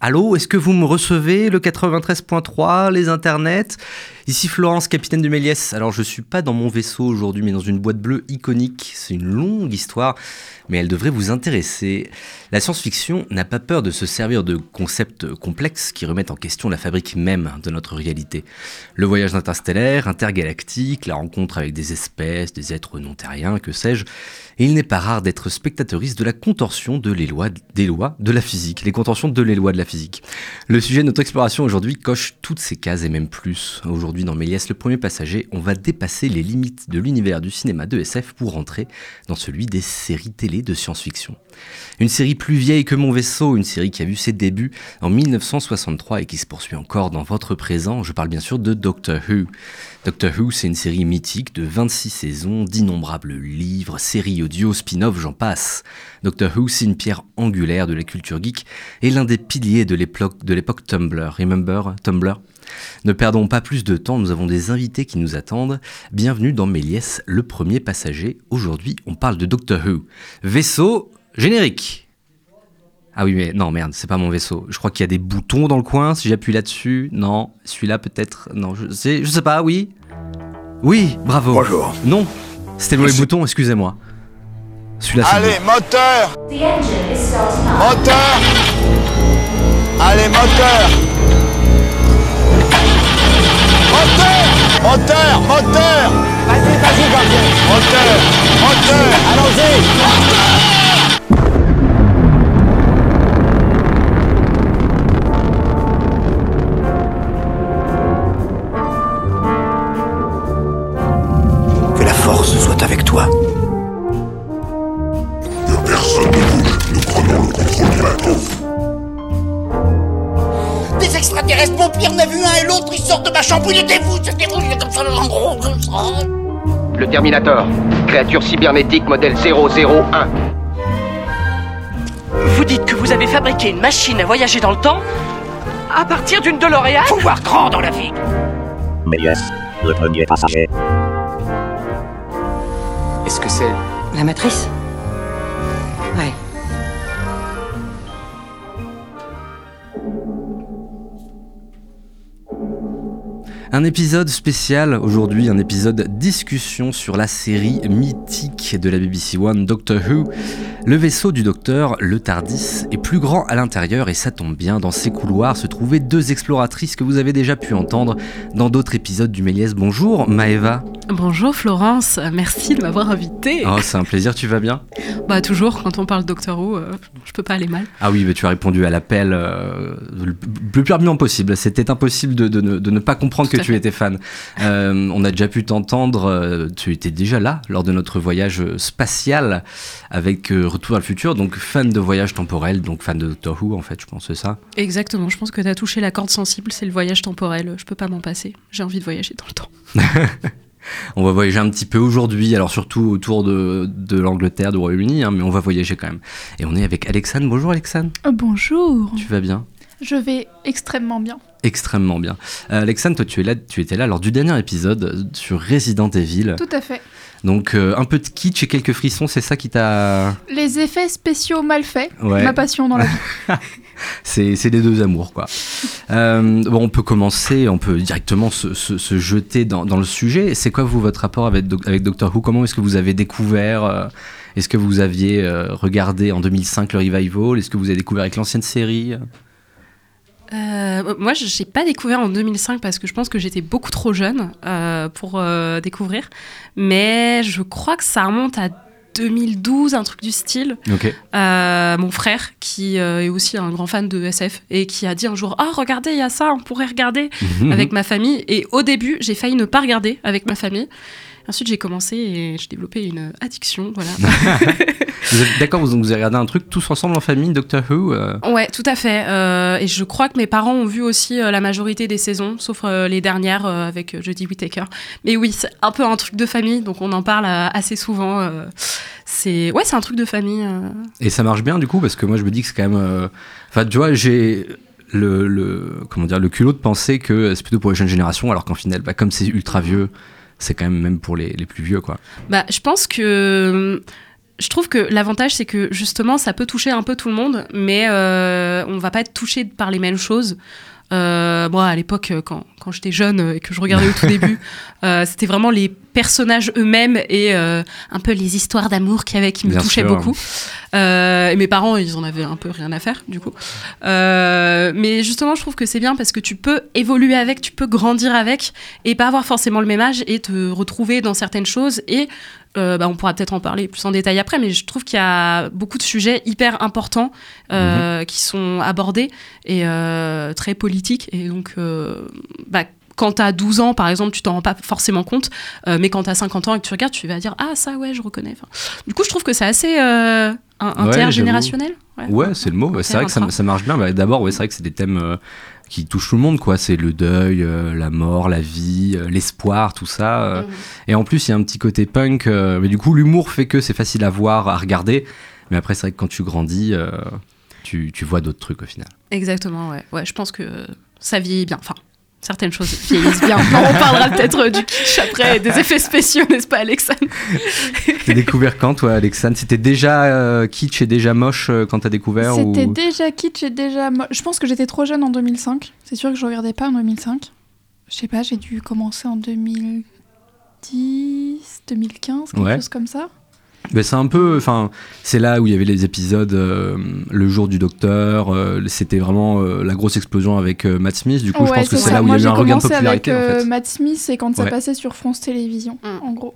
Allô, est-ce que vous me recevez le 93.3, les internets? Ici Florence, capitaine de Méliès. Alors je suis pas dans mon vaisseau aujourd'hui, mais dans une boîte bleue iconique. C'est une longue histoire, mais elle devrait vous intéresser. La science-fiction n'a pas peur de se servir de concepts complexes qui remettent en question la fabrique même de notre réalité. Le voyage interstellaire, intergalactique, la rencontre avec des espèces, des êtres non terriens, que sais-je. Et il n'est pas rare d'être spectatoriste de la contorsion de les lois, des lois de la physique, les contorsions de les lois de la physique. Le sujet de notre exploration aujourd'hui coche toutes ces cases et même plus. Aujourd'hui, dans Méliès, le premier passager, on va dépasser les limites de l'univers du cinéma de SF pour rentrer dans celui des séries télé de science-fiction. Une série plus vieille que Mon Vaisseau, une série qui a vu ses débuts en 1963 et qui se poursuit encore dans votre présent. Je parle bien sûr de Doctor Who. Doctor Who, c'est une série mythique de 26 saisons, d'innombrables livres, séries audio, spin-off, j'en passe. Doctor Who, c'est une pierre angulaire de la culture geek et l'un des piliers de l'époque Tumblr. Remember? Tumblr? Ne perdons pas plus de temps, nous avons des invités qui nous attendent. Bienvenue dans Méliès, le premier passager. Aujourd'hui, on parle de Doctor Who. Vaisseau générique. Ah oui, mais non, merde, c'est pas mon vaisseau. Je crois qu'il y a des boutons dans le coin. Si j'appuie là-dessus, non. Celui-là, peut-être. Non, je sais, je sais pas, oui. Oui, bravo. Bonjour. Non, c'était le mauvais bouton, excusez-moi. Celui-là, Allez, moteur Moteur Allez, moteur Moteur Moteur Moteur Vas-y, vas-y, gardien Moteur Moteur Allons-y Que la force soit avec toi. Pire, on a vu un et l'autre, ils sortent de ma chambre, il était vous, c'était vous, il est comme ça, en gros, comme ça. Le Terminator, créature cybernétique modèle 001. Vous dites que vous avez fabriqué une machine à voyager dans le temps à partir d'une DeLorean Faut voir grand dans la vie. Méliès, le premier passager. Est-ce que c'est La matrice? Un épisode spécial aujourd'hui, un épisode discussion sur la série mythique de la BBC One Doctor Who. Le vaisseau du docteur, le Tardis, est plus grand à l'intérieur et ça tombe bien, dans ces couloirs se trouvaient deux exploratrices que vous avez déjà pu entendre dans d'autres épisodes du Méliès. Bonjour Maëva. Bonjour Florence, merci de m'avoir invité. Oh, c'est un plaisir, tu vas bien? Bah toujours, quand on parle Doctor Who, euh, je peux pas aller mal. Ah oui, mais tu as répondu à l'appel euh, le plus rapidement possible. C'était impossible de, de, ne, de, ne, pas comprendre que tu étais fan. Euh, on a déjà pu t'entendre, euh, tu étais déjà là lors de notre voyage spatial avec euh, Retour à le futur, donc fan de voyage temporel, donc fan de Doctor Who en fait, je pense c'est ça? Exactement, je pense que tu as touché la corde sensible, c'est le voyage temporel, je peux pas m'en passer, j'ai envie de voyager dans le temps. on va voyager un petit peu aujourd'hui, alors surtout autour de, de l'Angleterre, du Royaume-Uni, hein, mais on va voyager quand même. Et on est avec Alexandre. Bonjour Alexandre. bonjour. Tu vas bien? Je vais extrêmement bien. Extrêmement bien. Euh, Alexandre, toi tu, es là, tu étais là lors du dernier épisode sur Resident Evil. Tout à fait. Donc euh, un peu de kitsch et quelques frissons, c'est ça qui t'a... Les effets spéciaux mal faits, ouais. ma passion dans la vie. c'est les deux amours, quoi. euh, bon, on peut commencer, on peut directement se, se, se jeter dans, dans, le sujet. C'est quoi, vous, votre rapport avec, avec Doctor Who? Comment est-ce que vous avez découvert Est-ce que vous aviez regardé en 2005 le revival? Est-ce que vous avez découvert avec l'ancienne série? Euh, moi, je n'ai pas découvert en 2005 parce que je pense que j'étais beaucoup trop jeune euh, pour euh, découvrir. Mais je crois que ça remonte à 2012, un truc du style. Okay. mon frère, qui est aussi un grand fan de SF, et qui a dit un jour Ah, regardez, il y a ça, on pourrait regarder avec ma famille. Et au début, j'ai failli ne pas regarder avec ma famille. Ensuite, j'ai commencé et j'ai développé une addiction. Voilà. D'accord, vous, vous avez regardé un truc tous ensemble en famille, Doctor Who euh... Ouais, tout à fait. Euh, et je crois que mes parents ont vu aussi euh, la majorité des saisons, sauf euh, les dernières avec Jodie Whittaker. Mais oui, c'est un peu un truc de famille, donc on en parle assez souvent. c'est ouais, c'est un truc de famille. Et ça marche bien du coup, parce que moi je me dis que c'est quand même. Enfin, tu vois, j'ai. Le, le, comment dire, le culot de penser que c'est plutôt pour les jeunes générations, alors qu'en final, bah, comme c'est ultra vieux, c'est quand même même pour les, les, plus vieux, quoi. Bah, je pense que je trouve que l'avantage, c'est que justement, ça peut toucher un peu tout le monde, mais euh, on va pas être touché par les mêmes choses. Euh, moi, à l'époque, euh, quand, quand j'étais jeune et que je regardais au tout début, euh, c'était vraiment les personnages eux-mêmes et euh, un peu les histoires d'amour qu'il y avait qui me Bien touchaient sûr. beaucoup. Et mes parents, ils en avaient un peu rien à faire, du coup. Mais justement, je trouve que c'est bien parce que tu peux évoluer avec, tu peux grandir avec et pas avoir forcément le même âge et te retrouver dans certaines choses. Et euh, bah, on pourra peut-être en parler plus en détail après, mais je trouve qu'il y a beaucoup de sujets hyper importants euh, qui sont abordés et euh, très politiques. Et donc, bah, quand tu as 12 ans, par exemple, tu t'en rends pas forcément compte, mais quand tu as 50 ans et que tu regardes, tu vas dire Ah, ça, ouais, je reconnais. Enfin, du coup, je trouve que c'est assez intergénérationnel. Ouais. Ouais, c'est le mot. Ouais, C'est vrai que ça, marche bien. Bah, D'abord, ouais, c'est vrai que c'est des thèmes qui touchent tout le monde, quoi. C'est le deuil, euh, la mort, la vie, euh, l'espoir, tout ça. euh. Mhm. Et en plus, il y a un petit côté punk. mais du coup, l'humour fait que c'est facile à voir, à regarder. Mais après, c'est vrai que quand tu grandis, tu, tu vois d'autres trucs au final. Exactement, ouais. ouais. Je pense que ça vieillit bien. Enfin, certaines choses vieillissent bien. on parlera peut-être euh, du kitsch après, des effets spéciaux, n'est-ce pas, Alexandre T'as découvert quand, toi, Alexandre C'était déjà euh, kitsch et déjà moche euh, quand t'as découvert C'était ou... déjà kitsch et déjà. mo- Je pense que j'étais trop jeune en 2005. C'est sûr que je regardais pas en 2005. Je sais pas, j'ai dû commencer en 2010, 2015, quelque Ouais. chose comme ça. Mais c'est un peu, enfin, c'est là où il y avait les épisodes euh, le jour du docteur. euh, C'était vraiment euh, la grosse explosion avec euh, Matt Smith. Du coup, je pense que c'est là où il y a eu j'ai un regain de popularité avec en fait. Matt Smith, c'est quand ça passait sur France Télévisions, Mm. en gros.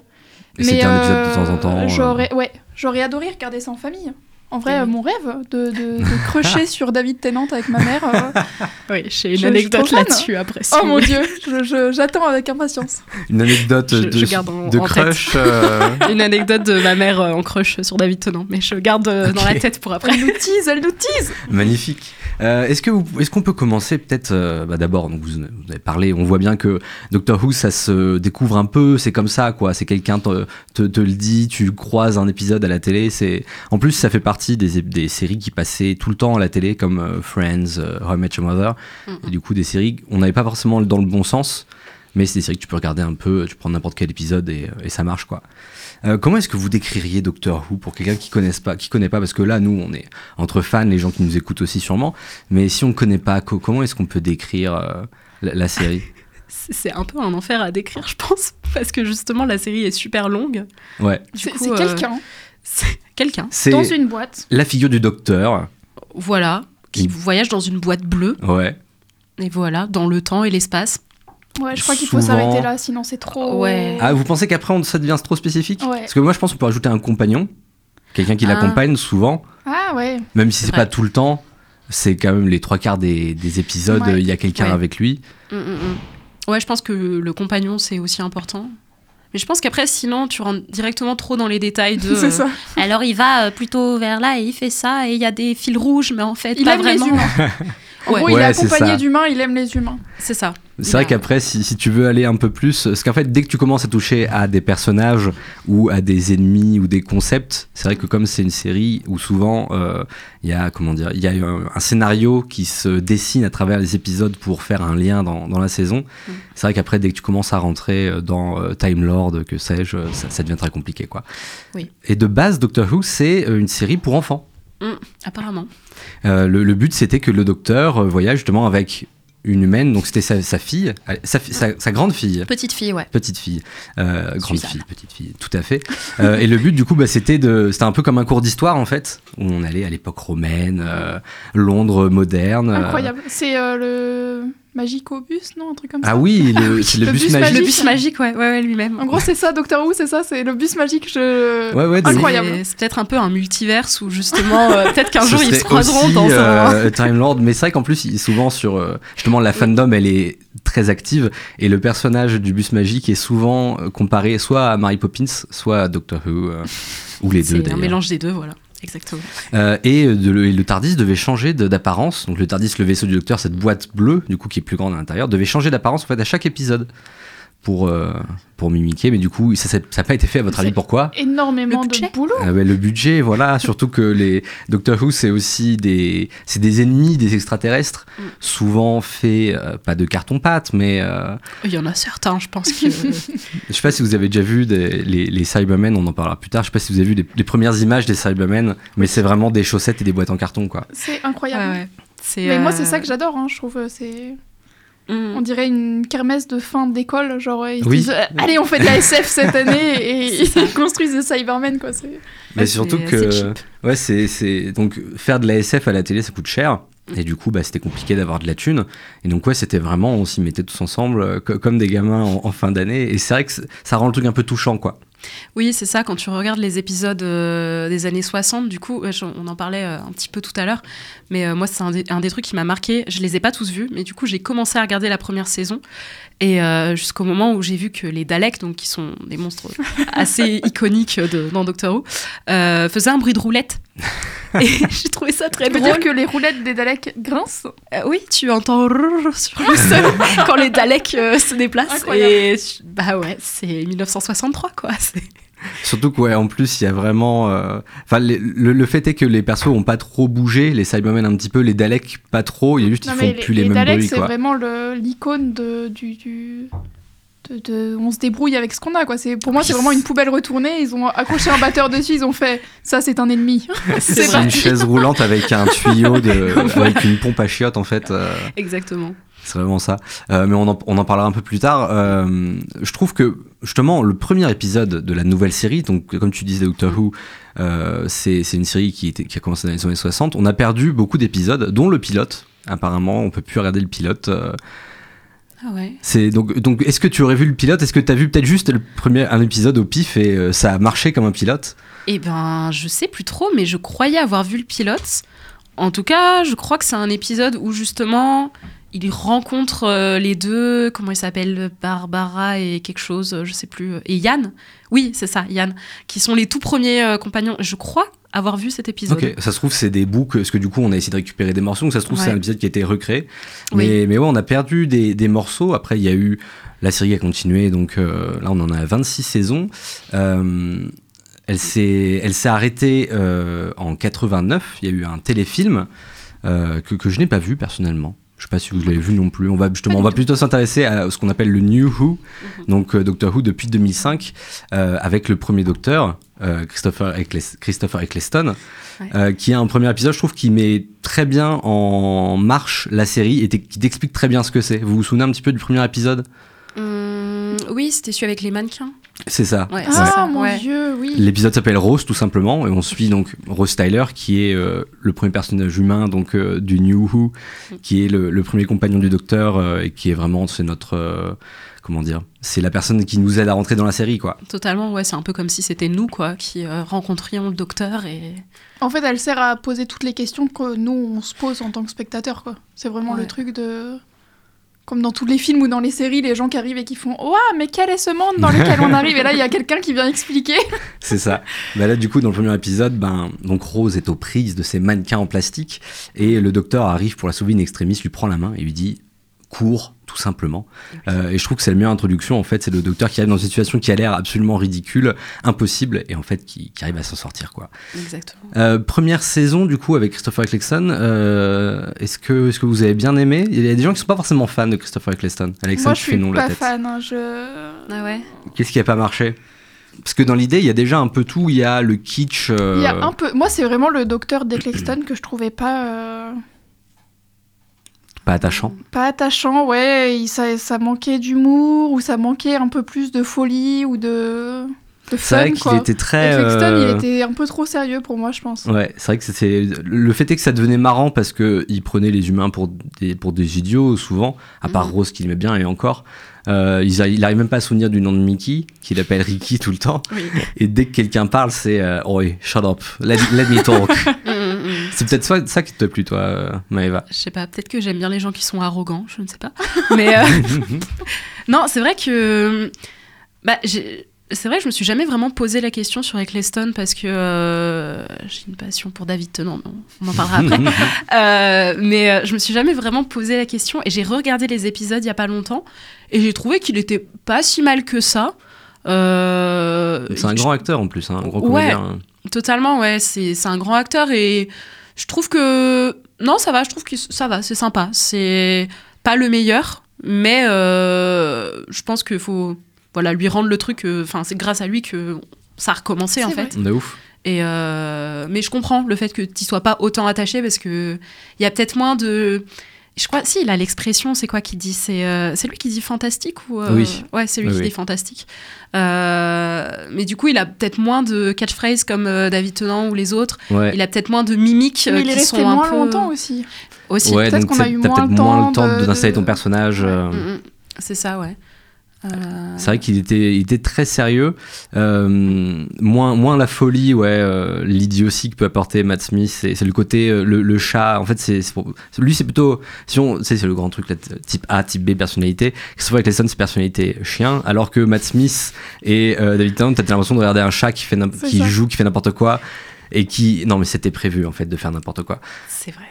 Et c'était un épisode de temps en temps. euh. J'aurais, ouais, j'aurais adoré regarder ça en famille. En vrai, euh, mon rêve de, de, de crusher sur David Tennant avec ma mère. euh, Oui, j'ai une je anecdote suis trop fan. là-dessus après. si oh vous mon voulez. dieu, je- je- j'attends avec impatience. Une anecdote Je- de, je garde en- de en crush. euh, Une anecdote de ma mère euh, en crush sur David Tennant, mais je garde euh, dans la Ok. tête pour après. Elle nous tease, elle nous tease. Magnifique. Euh, est-ce que vous- est-ce qu'on peut commencer peut-être euh, bah, d'abord donc vous, vous avez parlé on voit bien que Doctor Who ça se découvre un peu c'est comme ça quoi c'est quelqu'un te, te, te le dit tu croises un épisode à la télé c'est en plus ça fait partie des, des séries qui passaient tout le temps à la télé comme euh, Friends euh, How I Met Your Mother. Et du coup des séries on n'avait pas forcément dans le bon sens mais c'est des séries que tu peux regarder un peu tu prends n'importe quel épisode et, et ça marche quoi. Euh, comment est-ce que vous décririez Doctor Who pour quelqu'un qui connaisse pas, qui connaît pas, parce que là, nous, on est entre fans, les gens qui nous écoutent aussi sûrement, mais si on ne connaît pas, co- comment est-ce qu'on peut décrire euh, la, la série? C'est un peu un enfer à décrire, je pense, parce que justement la série est super longue. Ouais, C'est euh, quelqu'un quelqu'un, c'est dans une boîte. la figure du docteur. voilà, qui Il- voyage dans une boîte bleue, Ouais. et voilà, dans le temps et l'espace. Ouais, je crois qu'il faut s'arrêter là, sinon c'est trop. Ouais. Ah, vous pensez qu'après, on- ça devient trop spécifique Ouais. Parce que moi, je pense qu'on peut rajouter un compagnon, quelqu'un qui Ah. l'accompagne souvent, Ah ouais. même si c'est pas tout le temps. C'est quand même les trois quarts des, des épisodes, Ouais. il y a quelqu'un Ouais. avec lui. Mm, mm, mm. Ouais, je pense que le compagnon, c'est aussi important. Mais je pense qu'après, sinon, tu rentres directement trop dans les détails de. C'est euh, ça. Alors, il va euh, plutôt vers là et il fait ça, et il y a des fils rouges, mais en fait, Il pas aime vraiment. En Ouais. gros, il est accompagné d'humains, il aime les humains. C'est ça. C'est vrai a- qu'après, si, si tu veux aller un peu plus, parce qu'en fait, dès que tu commences à toucher à des personnages ou à des ennemis ou des concepts, c'est vrai que comme c'est une série où souvent euh, il y a comment dire, il y a un, un scénario qui se dessine à travers les épisodes pour faire un lien dans, dans la saison. Mm. C'est vrai qu'après, dès que tu commences à rentrer euh, dans euh, Time Lord, que sais-je, ça, ça devient très compliqué, quoi. Oui. Et de base, Doctor Who, c'est une série pour enfants. Apparemment. Euh, le, le but, c'était que le docteur euh, voyage justement avec une humaine, donc c'était sa, sa fille, euh, sa, fi- sa- sa grande fille. Petite fille, ouais. Petite fille, euh, grande Suzanne. fille, petite fille, tout à fait. Euh, et le but, du coup, bah, c'était de, c'était un peu comme un cours d'histoire en fait, où on allait à l'époque romaine, euh, Londres moderne. Incroyable. C'est le Magicobus, non Un truc comme ça Ah oui, le, c'est le, Le bus, bus magique. magique. Le bus magique, ouais, ouais, ouais, lui-même. En gros, c'est ça, Doctor Who, c'est ça, c'est le bus magique. Je... Ouais, ouais. Incroyable. C'est- C'est peut-être un peu un multiverse où justement, euh, peut-être qu'un Ce jour ils se croiseront aussi, dans un. euh, Time Lord, mais c'est vrai qu'en plus, il est souvent sur euh, justement la fandom, elle est très active et le personnage du bus magique est souvent euh, comparé soit à Mary Poppins, soit à Doctor Who euh, ou les deux C'est un d'ailleurs. mélange des deux, voilà. Exactement. Euh, et, euh, et le TARDIS devait changer d'apparence. Donc le TARDIS, le vaisseau du docteur, cette boîte bleue, du coup qui est plus grande à l'intérieur, devait changer d'apparence en fait à chaque épisode pour, euh, pour mimiquer, mais du coup, ça n'a pas été fait à votre avis pourquoi? Énormément de budget? boulot. Ah le budget, voilà, surtout que les Doctor Who, c'est aussi des, c'est des ennemis des extraterrestres, Mm. souvent faits, euh, pas de carton-pâte, mais euh, Il y en a certains, je pense que. je sais pas si vous avez déjà vu des- les, les Cybermen, on en parlera plus tard, je sais pas si vous avez vu les, les premières images des Cybermen, mais c'est vraiment des chaussettes et des boîtes en carton, quoi. C'est incroyable. Ouais, Mais moi, euh, c'est ça que j'adore, hein, je trouve. C'est... mm. On dirait une kermesse de fin d'école. Genre, ils Oui. disent, euh, Allez, on fait de la SF cette année et ils construisent des Cybermen, quoi. C'est... Mais surtout que, ouais, c'est, c'est, donc faire de la SF à la télé, ça coûte cher. Et du coup, bah, c'était compliqué d'avoir de la thune. Et donc, ouais, c'était vraiment, on s'y mettait tous ensemble, euh, co- comme des gamins en, en fin d'année. Et c'est vrai que c'est- ça rend le truc un peu touchant, quoi. Oui, c'est ça, quand tu regardes les épisodes euh, des années 60, du coup, on en parlait euh, un petit peu tout à l'heure, mais euh, moi, c'est un, un des trucs qui m'a marqué. Je les ai pas tous vus, mais du coup, j'ai commencé à regarder la première saison, et euh, jusqu'au moment où j'ai vu que les Daleks, donc qui sont des monstres assez iconiques de, dans Doctor Who, euh, faisaient un bruit de roulette. Et j'ai trouvé ça très drôle. dire que les roulettes des Daleks grincent Euh, oui, tu entends rrrr sur le sol quand les Daleks euh, se déplacent. Incroyable. Et bah ouais, c'est 1963 quoi. c'est- Surtout qu'en en plus, il y a vraiment. euh, Enfin, les- le, le fait est que les persos ont pas trop bougé, les Cybermen un petit peu, les Daleks pas trop. Il y a juste, ils font mais plus les, mêmes Daleks, bruits, c'est vraiment le, l'icône de, du. du... de- de- on se débrouille avec ce qu'on a quoi. C'est pour moi c'est vraiment une poubelle retournée. Ils ont accroché un batteur dessus. Ils ont fait ça c'est un ennemi. C'est une chaise roulante avec un tuyau, de, avec une pompe à chiottes, en fait. euh, Exactement. C'est vraiment ça. Euh, mais on en, on en parlera un peu plus tard. Euh, je trouve que justement le premier épisode de la nouvelle série, donc comme tu disais Doctor Who, euh, c'est une série qui, était, qui a commencé dans les années 60. On a perdu beaucoup d'épisodes, dont le pilote. Apparemment, on peut plus regarder le pilote. Ah ouais. c'est donc donc est-ce que tu aurais vu le pilote? Est-ce que tu as vu peut-être juste le premier un épisode au pif et ça a marché comme un pilote? Eh ben, je sais plus trop, mais je croyais avoir vu le pilote. En tout cas, je crois que c'est un épisode où justement il rencontre euh, les deux, comment ils s'appellent, Barbara et quelque chose, je sais plus, euh, et Yann. Oui, c'est ça, Yann, qui sont les tout premiers euh, compagnons. Je crois avoir vu cet épisode. Ok, ça se trouve c'est des que- parce que du coup on a essayé de récupérer des morceaux, donc ça se trouve Ouais. c'est un épisode qui a été recréé. Oui. Mais, mais ouais, on a perdu des, des morceaux. Après, il y a eu la série a continué, donc euh, là on en a 26 saisons. Elle s'est elle s'est arrêtée en 89. Il y a eu un téléfilm que, que je n'ai pas vu personnellement. Je sais pas si vous l'avez vu non plus. On va justement, on va plutôt s'intéresser à ce qu'on appelle le New Who, donc euh, Doctor Who depuis 2005, euh, avec le premier Docteur, euh, Christopher, Eccles- Christopher Eccleston, Ouais. euh, qui a un premier épisode, je trouve, qui met très bien en marche la série et qui t'explique très bien ce que c'est. Vous vous souvenez un petit peu du premier épisode? Hum, oui, c'était celui avec les mannequins. C'est ça. Ouais, Ah ça. mon ouais. dieu oui. L'épisode s'appelle Rose tout simplement et on suit donc Rose Tyler qui est euh, le premier personnage humain donc euh, du New Who, qui est le, le premier compagnon du Docteur euh, et qui est vraiment c'est notre euh, comment dire c'est la personne qui nous aide à rentrer dans la série quoi. Totalement, ouais, c'est un peu comme si c'était nous, quoi, qui euh, rencontrions le docteur et. En fait elle sert à poser toutes les questions que nous on se pose en tant que spectateur quoi. C'est vraiment Ouais. le truc de comme dans tous les films ou dans les séries, les gens qui arrivent et qui font Ouah, mais quel est ce monde dans lequel on arrive? Et là, il y a quelqu'un qui vient expliquer. C'est ça. Bah là, du coup, dans le premier épisode, ben, donc Rose est aux prises de ces mannequins en plastique et le docteur arrive pour la sauver in extremis, lui prend la main et lui dit cours, tout simplement. Euh, et je trouve que c'est la meilleure introduction. En fait, c'est le docteur qui arrive dans une situation qui a l'air absolument ridicule, impossible, et en fait qui, qui arrive à s'en sortir, quoi. Exactement. Euh, première saison, du coup, avec Christopher Eccleston. euh, est-ce que, est-ce que vous avez bien aimé? Il y a des gens qui sont pas forcément fans de Christopher Eccleston. Alexandre Moi, je fait suis non la pas tête. fan. hein, Je... Ah ouais. Qu'est-ce qui a pas marché? Parce que dans l'idée, il y a déjà un peu tout. Il y a le kitsch. euh, Il y a un peu. Moi, c'est vraiment le docteur d'Eccleston que je trouvais pas. Pas attachant. Pas attachant, ouais, il- ça, ça manquait d'humour, ou ça manquait un peu plus de folie, ou de, de C'est vrai qu'il était très. Eccleston, euh, il était un peu trop sérieux pour moi, je pense. Ouais, c'est vrai que c'était le fait est que ça devenait marrant parce que il prenait les humains pour des pour des idiots souvent, à part Mhm. Rose qu'il aimait bien et encore. Euh, il, a- il arrive même pas à se souvenir du nom de Mickey, qu'il appelle Ricky tout le temps. Oui. Et dès que quelqu'un parle, c'est euh, oh, shut up, let, let me talk. C'est peut-être ça, ça qui te plaît toi, euh, Maëva. Je sais pas, peut-être que j'aime bien les gens qui sont arrogants, je ne sais pas. Mais euh, non, c'est vrai que bah, c'est vrai, je me suis jamais vraiment posé la question sur Eccleston parce que euh, j'ai une passion pour David Tennant, mais on, en parlera après. Euh, mais je me suis jamais vraiment posé la question et j'ai regardé les épisodes il y a pas longtemps et j'ai trouvé qu'il était pas si mal que ça. Euh, C'est un je- grand acteur en plus, hein, un gros Ouais. comédien. Totalement, ouais. C'est c'est un grand acteur et je trouve que. Non, ça va, je trouve que ça va, c'est sympa. C'est pas le meilleur, mais euh, je pense qu'il faut voilà, lui rendre le truc. euh, Enfin, c'est grâce à lui que ça a recommencé en C'est fait. De ouf. Et euh, mais je comprends le fait que tu sois pas autant attaché parce que il y a peut-être moins de. Je crois, si, il a l'expression, c'est quoi qu'il dit? C'est euh, c'est lui qui dit fantastique ou euh, Oui. Ouais, c'est lui Oui, qui oui. dit fantastique. Euh, mais du coup, il a peut-être moins de catchphrases comme euh, David Tennant ou les autres. Ouais. Il a peut-être moins de mimiques euh, Mais il est resté sont un moins peu longtemps aussi. aussi. Ouais, peut-être qu'on a eu t'as moins peut-être le moins temps le temps de- d'installer ton personnage. euh, Mm, mm. C'est ça, ouais. Euh, C'est vrai qu'il était, il était très sérieux. Euh, moins, moins la folie, ouais, euh, l'idiotie que peut apporter Matt Smith. C'est c'est le côté, euh, le, le chat. En fait, c'est c'est pour- lui, c'est plutôt. Si on, tu sais, c'est le grand truc, là, type A, type B, personnalité. Christopher Eccleston, c'est personnalité chien. Alors que Matt Smith et euh, David Tennant, t'as l'impression de regarder un chat qui, fait qui ça. joue, qui fait n'importe quoi. Et qui. Non, mais c'était prévu, en fait, de faire n'importe quoi. c'est vrai.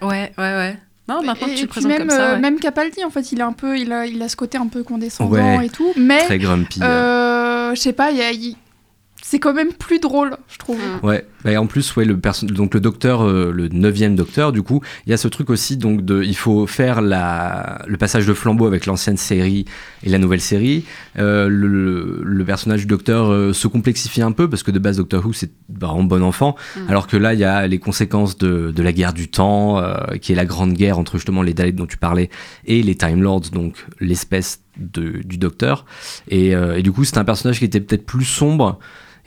Ouais, ouais, ouais. Non, maintenant que et tu le présentes même, comme ça. euh, ouais. même Capaldi, en fait, il, est un peu, il, a, il a ce côté un peu condescendant Ouais. et tout. Mais, Très grumpy. euh, je sais pas, il y a- il- c'est quand même plus drôle, je trouve. Mm. Ouais, et en plus, ouais, le perso- donc le docteur, euh, le neuvième docteur, du coup, il y a ce truc aussi, donc de, il faut faire la, le passage de flambeau avec l'ancienne série et la nouvelle série. Euh, le, le- le personnage du docteur euh, se complexifie un peu parce que de base, Doctor Who, c'est vraiment bon enfant, Mm. alors que là, il y a les conséquences de, de la guerre du temps, euh, qui est la grande guerre entre justement les Daleks dont tu parlais et les Time Lords, donc l'espèce de- du docteur. Et, euh, et du coup, c'est un personnage qui était peut-être plus sombre.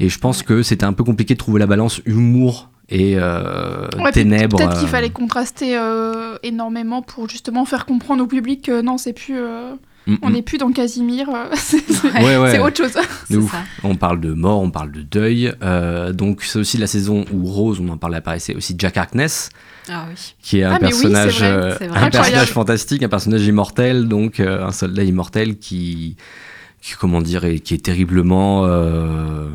Et je pense que c'était un peu compliqué de trouver la balance humour et euh, Ouais, ténèbres. Peut-être qu'il euh, fallait contraster euh, énormément pour justement faire comprendre au public que non, c'est plus. euh, mm, on mm. n'est plus dans Casimir, c'est c'est- Ouais, ouais. c'est autre chose. ouf. ça. On parle de mort, on parle de deuil. euh, donc c'est aussi la saison où Rose, on en parlait c'est aussi Jack Harkness, Ah oui. qui est un Ah, mais oui, c'est personnage, vrai, un fantastique, un personnage immortel, donc euh, un soldat immortel qui, qui comment dire, est- qui est terriblement euh,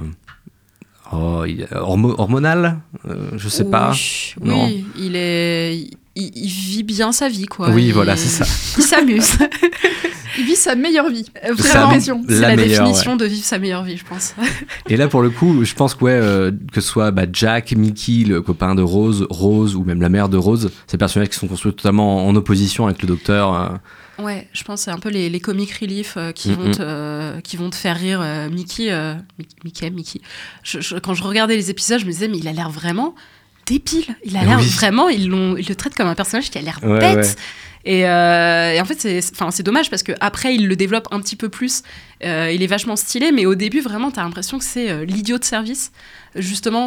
oh, hormo- hormonal, euh, je sais pas. Oui, Non. il est. Il, il vit bien sa vie, quoi. Oui, Il- voilà, c'est ça. Il s'amuse. Il vit sa meilleure vie. Vraiment, c'est la définition de vivre sa meilleure vie, je pense. Et là, pour le coup, je pense que, ouais, euh, que ce soit bah, Jack, Mickey, le copain de Rose, Rose ou même la mère de Rose, ces personnages qui sont construits totalement en opposition avec le docteur. euh, Ouais, je pense que c'est un peu les, les comic relief euh, qui, Mm, vont mm. te, euh, qui vont te faire rire. euh, Mickey, Mi- Mickey, Mickey. Je- je- quand je regardais les épisodes, je me disais, mais il a l'air vraiment débile. Il a l'air Oui. vraiment, ils, ils le traitent comme un personnage qui a l'air Ouais, bête. ouais. Et, et en fait, c'est dommage parce qu'après, il le développe un petit peu plus. Il est vachement stylé, mais au début, vraiment, t'as l'impression que c'est l'idiot de service. Justement,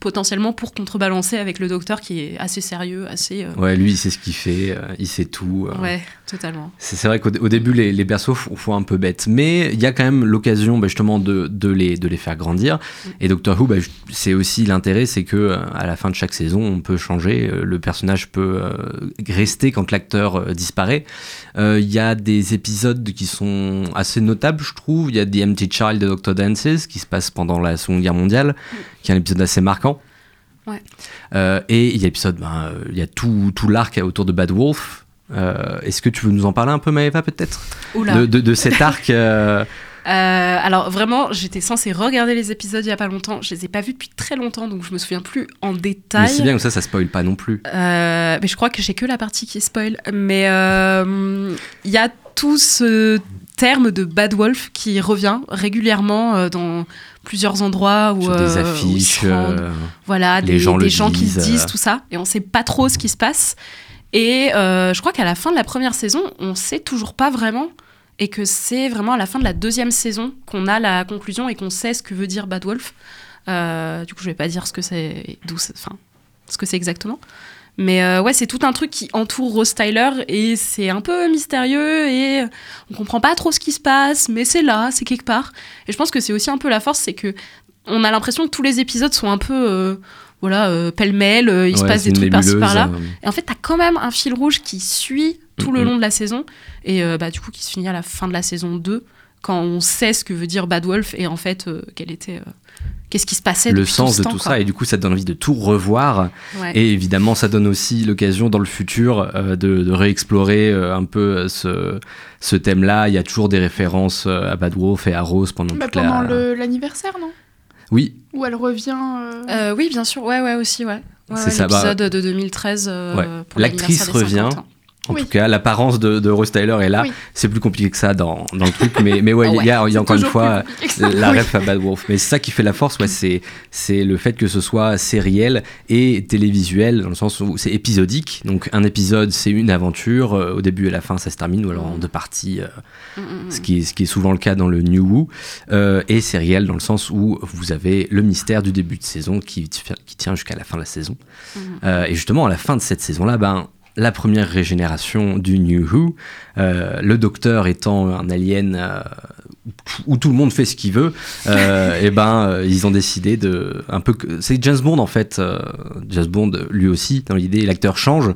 potentiellement pour contrebalancer avec le docteur qui est assez sérieux, assez. euh, Ouais, lui, il sait ce qu'il fait, euh, il sait tout. euh. ouais, totalement. C'est vrai qu'au au début, les, les berceaux font, un peu bête, mais il y a quand même l'occasion bah, justement de, de, les, de les faire grandir. Et Doctor Who, bah, c'est aussi l'intérêt, c'est que euh, à la fin de chaque saison, on peut changer, euh, le personnage peut euh, rester quand l'acteur euh, disparaît. Euh, Il y a des épisodes qui sont assez notables, je trouve. Il y a The Empty Child de Doctor Dances qui se passe pendant la Seconde Guerre mondiale, qui est un épisode assez marquant. Ouais. Euh, et il y a l'épisode, ben, il y a tout, tout l'arc autour de Bad Wolf. Euh, Est-ce que tu veux nous en parler un peu, Maëva, peut-être? De, de, de cet arc euh, Euh, alors vraiment, j'étais censée regarder les épisodes il y a pas longtemps. Je les ai pas vus depuis très longtemps, donc je me souviens plus en Mais détail. c'est bien comme ça, ça spoil pas non plus. Euh, mais je crois que j'ai que la partie qui spoil. Mais euh, il y a tout ce terme de bad wolf qui revient régulièrement dans plusieurs endroits où Sur des où affiches, voilà, les des, gens des le gens qui se disent tout ça, et on sait pas trop ce qui se passe. Et euh, je crois qu'à la fin de la première saison, on sait toujours pas vraiment, et que c'est vraiment à la fin de la deuxième saison qu'on a la conclusion et qu'on sait ce que veut dire Bad Wolf. Euh, du coup, je vais pas dire ce que c'est, d'où, enfin, ce que c'est exactement. Mais euh, ouais, c'est tout un truc qui entoure Rose Tyler et c'est un peu mystérieux et on comprend pas trop ce qui se passe, mais c'est là, c'est quelque part. Et je pense que c'est aussi un peu la force, c'est que on a l'impression que tous les épisodes sont un peu, voilà, euh, pêle-mêle, euh, il se passe des trucs par-ci par-là. euh. Et en fait, t'as quand même un fil rouge qui suit tout le long de la saison et euh, bah, du coup qui se finit à la fin de la saison 2. quand on sait ce que veut dire Bad Wolf et en fait, euh, quel était. euh, Qu'est-ce qui se passait le sens de temps, tout quoi. ça et du coup ça te donne envie de tout revoir Ouais. et évidemment ça donne aussi l'occasion dans le futur euh, de, de réexplorer euh, un peu ce, ce thème là il y a toujours des références à Bad Wolf et à Rose pendant Bah, toute pendant la l'anniversaire, non? Oui Où elle revient. euh, Euh, oui, bien sûr, ouais, ouais, aussi, ouais. Ouais, C'est ouais, ça, bah- L'épisode de 2013 euh, L'actrice l'anniversaire des revient. 50 ans. En Oui. tout cas l'apparence de, de Rose Tyler est là Oui. c'est plus compliqué que ça dans, dans le truc mais, mais ouais Ah il y a, il y a c'est encore une fois la Oui. ref à Bad Wolf. Mais c'est ça qui fait la force, ouais, c'est, c'est le fait que ce soit sériel et télévisuel, dans le sens où c'est épisodique. Donc un épisode, c'est une aventure, euh, au début et à la fin, ça se termine, ou alors en deux parties, euh, Mm, mm, ce, qui est, ce qui est souvent le cas dans le New Who. Euh, et sériel, dans le sens où vous avez le mystère du début de saison qui, qui tient jusqu'à la fin de la saison. mm. Euh, et justement, à la fin de cette saison-là, ben, la première régénération du New Who, euh, le docteur étant un alien euh, où tout le monde fait ce qu'il veut, euh, et ben ils ont décidé de un peu c'est James Bond en fait, James Bond lui aussi dans l'idée l'acteur change.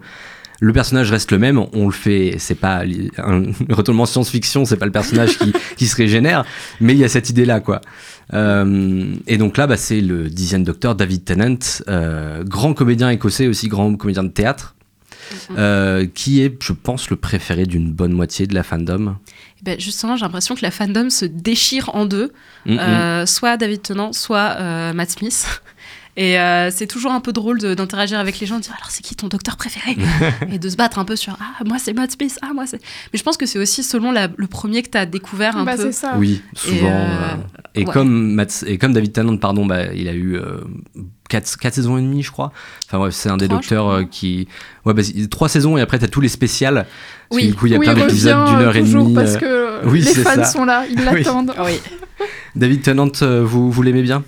Le personnage reste le même, on le fait, c'est pas un retournement science-fiction, c'est pas le personnage qui, qui se régénère, mais il y a cette idée-là, quoi. Euh, et donc là, bah, c'est le dixième docteur David Tennant, euh, grand comédien écossais, aussi grand comédien de théâtre, euh, qui est, je pense, le préféré d'une bonne moitié de la fandom. Ben, justement, j'ai l'impression que la fandom se déchire en deux. Mm, mm. Euh, soit David Tennant, soit euh, Matt Smith. Et euh, c'est toujours un peu drôle d'interagir avec les gens, de dire alors c'est qui ton docteur préféré? Et de se battre un peu sur ah, moi c'est Matt Smith, ah, moi c'est. Mais je pense que c'est aussi selon la- le premier que tu as découvert un Bah, peu. c'est ça. Oui, souvent. euh, euh, Et, ouais. comme Matt- et comme David Tennant, pardon, bah, il a eu 4 quatre, saisons et demie, je crois. Enfin bref, c'est un des docteurs qui... Ouais, bah, c'est- trois saisons et après, t'as tous les spéciales. Oui. du coup, il y a Où plein d'épisodes revient, d'une heure et toujours demie. parce que oui, les fans ça. sont là, ils Oui. l'attendent. Oui. David Tennant, vous, vous l'aimez bien?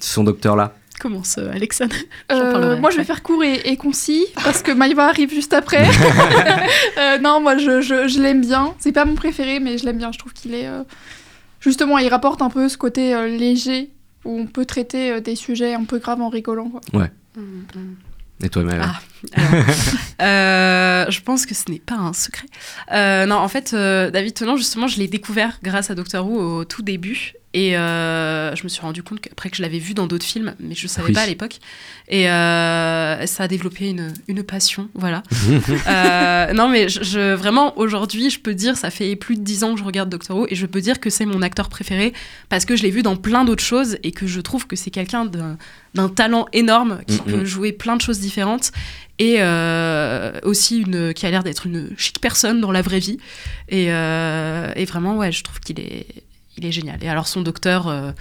Son docteur-là Comment ça, Alexandre Euh, parlerai moi, je vais faire court et, et concis parce que Maïva arrive juste après. Euh, non, moi, je, je- je l'aime bien. C'est pas mon préféré, mais je l'aime bien. Je trouve qu'il est. euh, Justement, il rapporte un peu ce côté euh, léger où on peut traiter euh, des sujets un peu graves en rigolant. quoi. Et toi, Ah. Alors, euh, je pense que ce n'est pas un secret. Euh, non, en fait, euh, David Tennant, justement, je l'ai découvert grâce à Doctor Who au tout début. Et je me suis rendu compte qu'après que je l'avais vu dans d'autres films, mais je ne savais Oui. pas à l'époque. Et ça a développé une, une passion, voilà. Non, mais je, je- vraiment, aujourd'hui, je peux dire, ça fait plus de 10 ans que je regarde Doctor Who, et je peux dire que c'est mon acteur préféré, parce que je l'ai vu dans plein d'autres choses, et que je trouve que c'est quelqu'un d'un talent énorme, qui Mhm. peut jouer plein de choses différentes, et euh, aussi une, qui a l'air d'être une chic personne dans la vraie vie. Et, euh, et vraiment, ouais, je trouve qu'il est, il est génial. Et alors, son docteur... euh,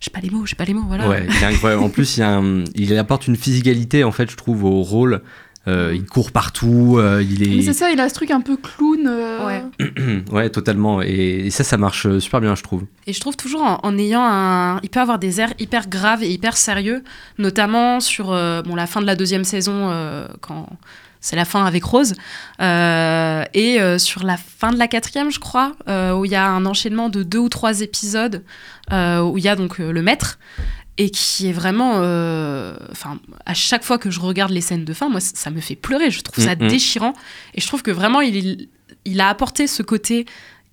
j'ai pas les mots, j'ai pas les mots, voilà. Ouais, il est incroyable. En plus, il, a il apporte une physicalité, en fait, je trouve, au rôle. Euh, il court partout, euh, il Mais est... c'est ça, il a ce truc un peu clown. euh, Ouais. ouais, totalement. Et, et ça, ça marche euh, super bien, je trouve. Et je trouve toujours en, en ayant un. Il peut avoir des airs hyper graves et hyper sérieux, notamment sur euh, bon, la fin de la deuxième saison, euh, quand c'est la fin avec Rose, euh, et euh, sur la fin de la quatrième, je crois, euh, où il y a un enchaînement de deux ou trois épisodes, euh, où il y a donc euh, le maître. Et qui est vraiment. euh, Enfin, à chaque fois que je regarde les scènes de fin, moi, ça me fait pleurer. Je trouve ça Mhm. déchirant. Et je trouve que vraiment, il, il a apporté ce côté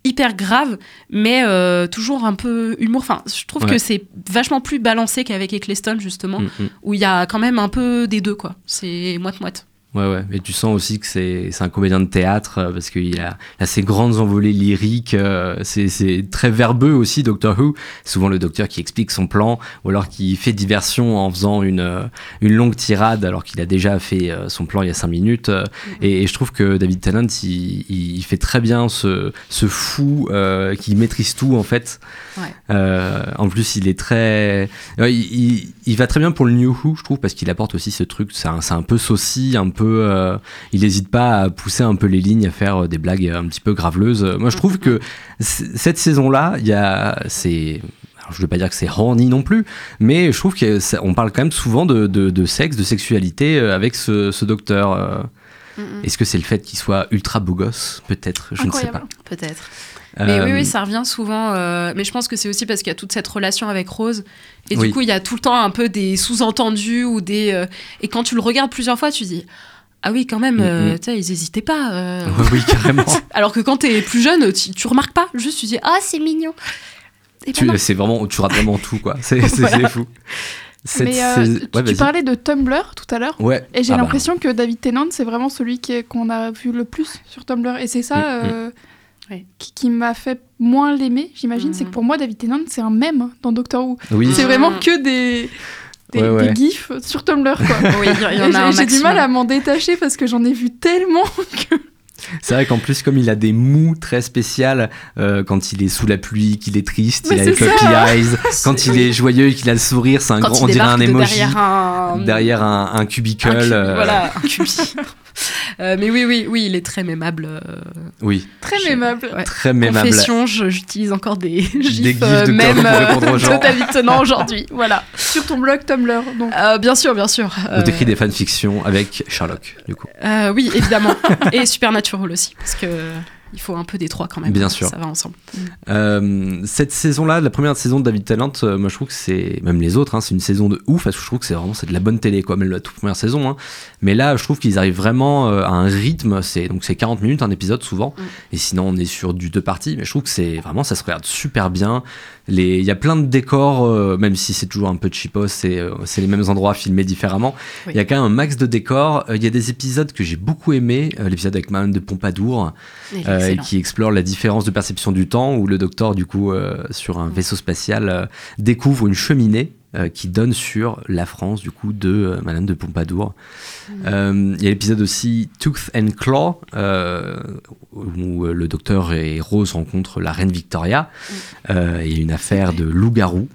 hyper grave, mais euh, toujours un peu humour. Enfin, je trouve Ouais. que c'est vachement plus balancé qu'avec Eccleston, justement, Mm, mm. où il y a quand même un peu des deux, quoi. C'est moite-moite. Ouais, ouais. Et tu sens aussi que c'est un comédien de théâtre euh, parce qu'il a, a ces grandes envolées lyriques. euh, c'est très verbeux aussi, Doctor Who. Souvent le docteur qui explique son plan ou alors qui fait diversion en faisant une, euh, une longue tirade alors qu'il a déjà fait euh, son plan il y a cinq minutes. euh, et, et je trouve que David Tennant, il, il fait très bien ce, ce fou euh, qui maîtrise tout en fait. Ouais. En plus, il est très. il, il- il va très bien pour le New Who, je trouve, parce qu'il apporte aussi ce truc. C'est un, un peu saucy, un peu. Euh, il n'hésite pas à pousser un peu les lignes, à faire euh, des blagues un petit peu graveleuses. Moi, je trouve que cette saison-là, il y a. C'est. je ne veux pas dire que c'est horny non plus, mais je trouve qu'on parle quand même souvent de, de- de sexe, de sexualité euh, avec ce, ce docteur. euh. Est-ce que c'est le fait qu'il soit ultra beau gosse? Peut-être, je ne sais pas. Peut-être. Mais oui, Euh, oui, ça revient souvent. euh, mais je pense que c'est aussi parce qu'il y a toute cette relation avec Rose. Et Oui. du coup, il y a tout le temps un peu des sous-entendus ou des. euh, et quand tu le regardes plusieurs fois, tu dis. Ah oui, quand même, Mm, euh, mm. tu sais, ils hésitaient pas. euh. Oui, carrément. Alors que quand t'es plus jeune, tu, tu remarques pas, juste tu dis ah c'est mignon. Ben c'est vraiment, tu rates vraiment tout, quoi. C'est Voilà. fou. Cette Mais euh, tu, ouais, tu vas-y. parlais de Tumblr tout à l'heure. Ouais. Et j'ai Ah bah, l'impression que David Tennant, c'est vraiment celui qui est- qu'on a vu le plus sur Tumblr. Et c'est ça Mm, euh, Ouais. qui, qui m'a fait moins l'aimer, j'imagine. C'est que pour moi, David Tennant, c'est un mème dans Doctor Who. Oui. C'est vraiment que des, des, Ouais, ouais. des gifs sur Tumblr. Quoi. Oui, il y, Et en a un j'ai- du mal à m'en détacher parce que j'en ai vu tellement que. C'est vrai qu'en plus, comme il a des mous très spéciales, euh, quand il est sous la pluie, qu'il est triste, Mais il a les puppy ça. eyes. Quand il est joyeux et qu'il a le sourire, c'est un Quand grand, on dirait un de emoji. derrière un derrière un, un cubicle. un cubi- euh, voilà, un cubi. Euh, mais oui, oui, oui, il est très mémable. euh, Oui, Très mémable. ouais. très mémable. Confession, j'utilise encore des gifs, gifs de euh, même Who pour répondre aux gens. de David Tennant aujourd'hui. Voilà. Sur ton blog Tumblr. Donc. Euh, bien sûr, bien sûr. Ou Euh, t'écris des fanfictions avec Sherlock, du coup. euh, oui, évidemment. Et Supernatural aussi, parce que il faut un peu des trois quand même. Bien sûr. Ça va ensemble. Euh, cette saison-là, la première saison de David Tennant, euh, moi je trouve que c'est, même les autres, hein, c'est une saison de ouf, parce que je trouve que c'est vraiment c'est de la bonne télé, quoi, même la toute première saison. hein. Mais là, je trouve qu'ils arrivent vraiment euh, à un rythme, c'est donc c'est 40 minutes un épisode souvent, Mm. et sinon on est sur du deux parties, mais je trouve que c'est vraiment, ça se regarde super bien. Il y a plein de décors, même si c'est toujours un peu cheapos, c'est c'est les mêmes endroits filmés différemment. Oui. Il y a quand même un max de décors. Il y a des épisodes que j'ai beaucoup aimé, l'épisode avec Madame de Pompadour, euh, qui explore la différence de perception du temps, où le docteur, du coup, euh, sur un vaisseau spatial, euh, découvre une cheminée qui donne sur la France, du coup, de Madame de Pompadour. Euh, Il y a l'épisode aussi Tooth and Claw, où le docteur et Rose rencontrent la reine Victoria. Il y a une affaire de loup-garou.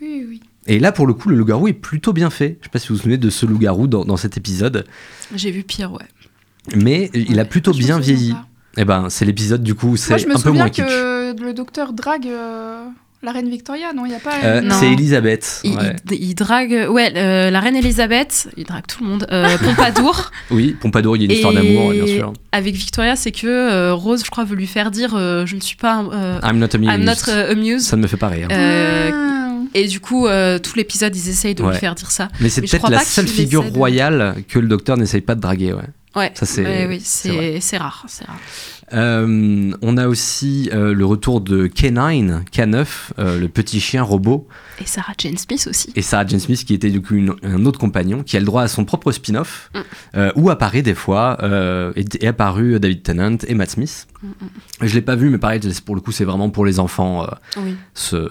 Oui, oui. Et là, pour le coup, le loup-garou est plutôt bien fait. Je sais pas si vous vous souvenez de ce loup-garou dans, dans cet épisode, J'ai vu pire, ouais. mais il a plutôt bien vieilli. pas. Eh ben, c'est l'épisode du coup, c'est Moi, je me un peu souviens moins kitsch. que le docteur drague euh, la reine Victoria, non Il n'y a pas. Euh, c'est Elisabeth. Il, ouais. il- il drague, ouais, euh, la reine Elisabeth, il drague tout le monde. Euh, Pompadour. Oui, Pompadour, il y a une histoire Et d'amour, bien sûr. Avec Victoria, c'est que euh, Rose, je crois, veut lui faire dire euh, Je ne suis pas. euh, I'm not amused. I'm not amused. Ça ne me fait pas rire. Euh, Ah. et du coup, euh, tout l'épisode, ils essayent de Ouais. lui faire dire ça. mais c'est je peut-être la seule figure de- royale que le docteur n'essaye pas de draguer. Ouais. Ouais, Ça, c'est- ouais, oui, c'est rare. Euh, on a aussi euh, le retour de K9, K9, euh, le petit chien robot, Et Sarah Jane Smith aussi. et Sarah Jane Smith qui était du coup une- un autre compagnon, qui a le droit à son propre spin-off, Mm. où apparaît des fois, est, est apparu David Tennant et Matt Smith. Mm, Je l'ai pas vu, mais pareil, pour le coup, c'est vraiment pour les enfants. Oui. ce,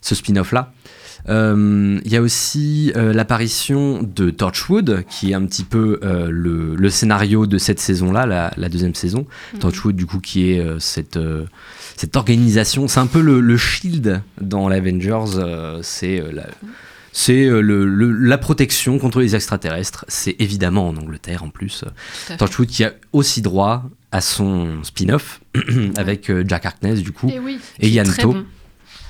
ce spin-off-là. Euh, Il y a aussi euh, l'apparition de Torchwood, qui est un petit peu euh, le, le scénario de cette saison-là, la, la deuxième saison. Torchwood, du coup, qui est euh, cette, euh, cette organisation, c'est un peu le, le Shield dans l'Avengers, euh, c'est euh, la... C'est euh, le- le- la protection contre les extraterrestres. C'est évidemment en Angleterre en plus. Torchwood qui a aussi droit à son spin-off avec euh, Jack Harkness du coup Et oui. et Yann bon.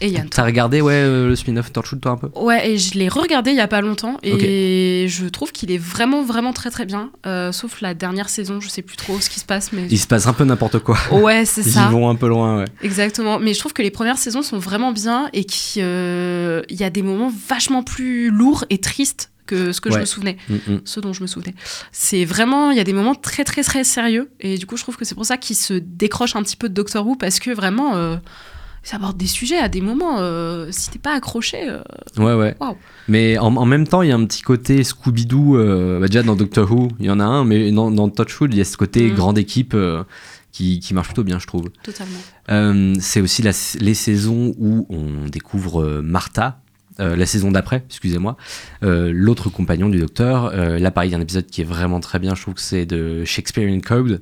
Et Yann T'as regardé ouais euh, le spin-off Torchwood toi un peu Ouais, et je l'ai regardé il y a pas longtemps et je trouve qu'il est vraiment vraiment très très bien. Euh, sauf la dernière saison, je sais plus trop ce qui se passe, mais Il se passe un peu n'importe quoi. ouais, c'est Ils ça. vont un peu loin ouais. Exactement. Mais je trouve que les premières saisons sont vraiment bien et qu'il y a des moments vachement plus lourds et tristes que ce que je me souvenais, Mm, mm. ce dont je me souvenais. C'est vraiment, il y a des moments très très très sérieux et du coup je trouve que c'est pour ça qu'il se décroche un petit peu de Doctor Who parce que vraiment. euh, ça aborde des sujets à des moments, euh, si t'es pas accroché, euh, Ouais ouais. Mais en, en même temps il y a un petit côté Scooby-Doo. euh, bah, déjà dans Doctor Who il y en a un, mais dans, dans Torchwood il y a ce côté Mm. grande équipe qui, qui marche plutôt bien je trouve. totalement. C'est aussi la- les saisons où on découvre Martha. la saison d'après, excusez-moi, l'autre compagnon du docteur. Là, pareil, il y a un épisode qui est vraiment très bien. Je trouve que c'est de Shakespearean Code,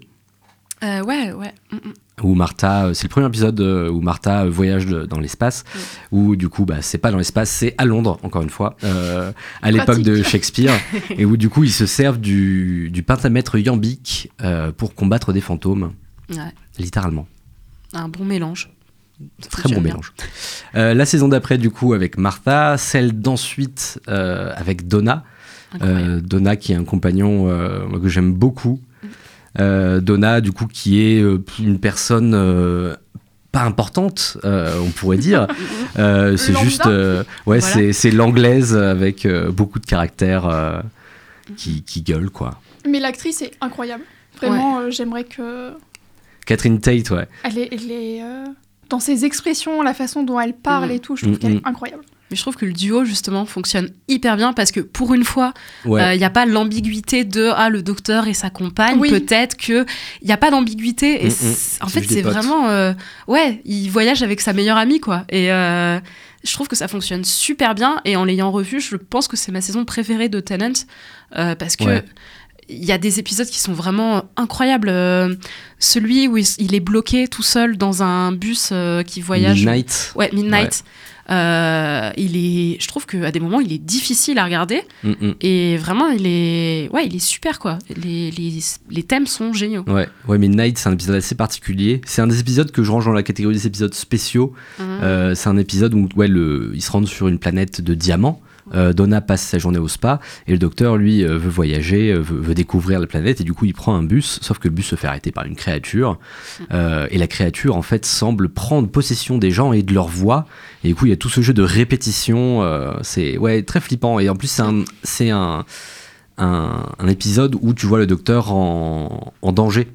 ouais, ouais. mm, mm. Où Martha, euh, c'est le premier épisode euh, où Martha euh, voyage de- dans l'espace, où du coup, bah, c'est pas dans l'espace, c'est à Londres, encore une fois, euh, à l'époque de Shakespeare, et où du coup, ils se servent du, du pentamètre iambique euh, pour combattre des fantômes, Ouais. littéralement. Un bon mélange. Très bon mélange. Euh, la saison d'après, du coup, avec Martha, celle d'ensuite avec Donna. Donna, qui est un compagnon que j'aime beaucoup. Euh, Donna, du coup, qui est euh, une personne euh, pas importante, euh, on pourrait dire. Euh, c'est juste, euh, ouais, Voilà. c'est, l'anglaise avec euh, beaucoup de caractère euh, qui, qui gueule, quoi. Mais l'actrice est incroyable. Vraiment, euh, j'aimerais que. Catherine Tate, ouais. Elle est, elle est, euh, dans ses expressions, la façon dont elle parle Mm. et tout, je trouve Mm, qu'elle mm. est incroyable. Mais je trouve que le duo, justement, fonctionne hyper bien parce que pour une fois, il Ouais. n'y a pas l'ambiguïté de ah, le docteur et sa compagne. Oui. Peut-être qu'il n'y a pas d'ambiguïté. Et Mm, mm. en fait, c'est vraiment. euh, ouais, il voyage avec sa meilleure amie, quoi. Et euh, je trouve que ça fonctionne super bien. Et en l'ayant revu, je pense que c'est ma saison préférée de Tennant euh, parce que. Ouais. Il y a des épisodes qui sont vraiment incroyables. Euh, celui où il, il est bloqué tout seul dans un bus euh, qui voyage. Midnight. Ouais, Midnight. Euh, il est, je trouve qu'à des moments, il est difficile à regarder. Mm, mm. Et vraiment, il est, ouais, il est super, quoi. Les, les, les thèmes sont géniaux. Ouais, ouais, Midnight, c'est un épisode assez particulier. C'est un des épisodes que je range dans la catégorie des épisodes spéciaux. Mhm. Euh, c'est un épisode où ouais, le, ils se rendent sur une planète de diamants. Euh, Donna passe sa journée au spa et le docteur, lui, euh, veut voyager, euh, veut, découvrir la planète et du coup, il prend un bus, sauf que le bus se fait arrêter par une créature. Et la créature, en fait, semble prendre possession des gens et de leur voix. Et du coup, il y a tout ce jeu de répétition. c'est ouais, très flippant. Et en plus, c'est un, c'est un, un, un épisode où tu vois le docteur en, en danger.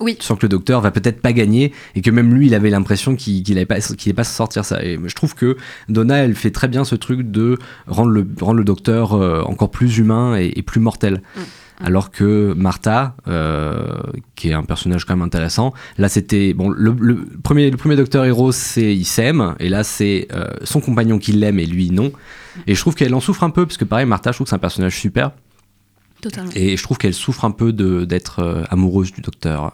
Oui. Tu sens que le docteur va peut-être pas gagner et que même lui, il avait l'impression qu'il qu'il allait pas, qu'il allait pas sortir ça. Et je trouve que Donna, elle fait très bien ce truc de rendre le, rendre le docteur euh, encore plus humain et, et plus mortel. Alors que Martha, euh, qui est un personnage quand même intéressant, là c'était bon le, le premier le premier docteur héros c'est il s'aime et là c'est euh, son compagnon qui l'aime et lui non. Et je trouve qu'elle en souffre un peu parce que pareil Martha, je trouve que c'est un personnage super Totalement. et je trouve qu'elle souffre un peu d'être euh, amoureuse du docteur,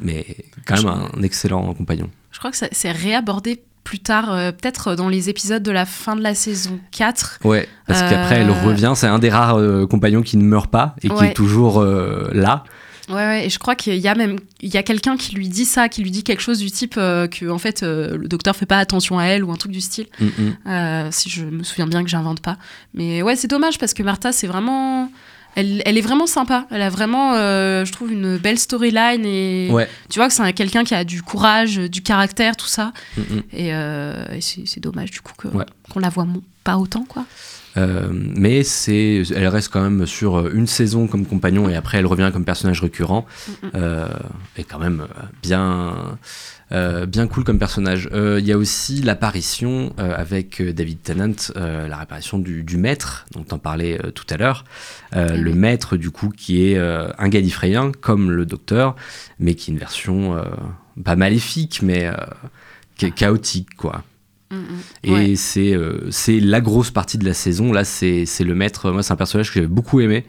mais quand même un, un excellent compagnon. Je crois que c'est réabordé plus tard, euh, peut-être dans les épisodes de la fin de la saison 4. Ouais, parce Euh, qu'après elle revient, c'est un des rares euh, compagnons qui ne meurt pas et qui est toujours euh, là. Ouais, ouais, et je crois qu'il y a même il y a quelqu'un qui lui dit ça, qui lui dit quelque chose du type euh, que en fait euh, le docteur fait pas attention à elle ou un truc du style. Mm, mm. Euh, si je me souviens bien que j'invente pas. Mais ouais, c'est dommage parce que Martha, c'est vraiment. Elle, elle est vraiment sympa. Elle a vraiment, euh, je trouve, une belle storyline. Et Ouais. tu vois que c'est un- quelqu'un qui a du courage, du caractère, tout ça. Mm, mm. Et, euh, et c'est dommage, du coup, que- Ouais. qu'on la voit pas autant, quoi. Euh, mais c'est, elle reste quand même sur euh, une saison comme compagnon et après elle revient comme personnage récurrent. Euh, et quand même bien, euh, bien cool comme personnage. Il y a aussi l'apparition avec David Tennant, la réapparition du, du maître dont on parlait euh, tout à l'heure. Euh, Le maître du coup qui est un Gallifréen comme le docteur, mais qui est une version pas maléfique mais chaotique quoi. Et Ouais. c'est euh, c'est la grosse partie de la saison. Là, c'est le maître. Moi, c'est un personnage que j'avais beaucoup aimé.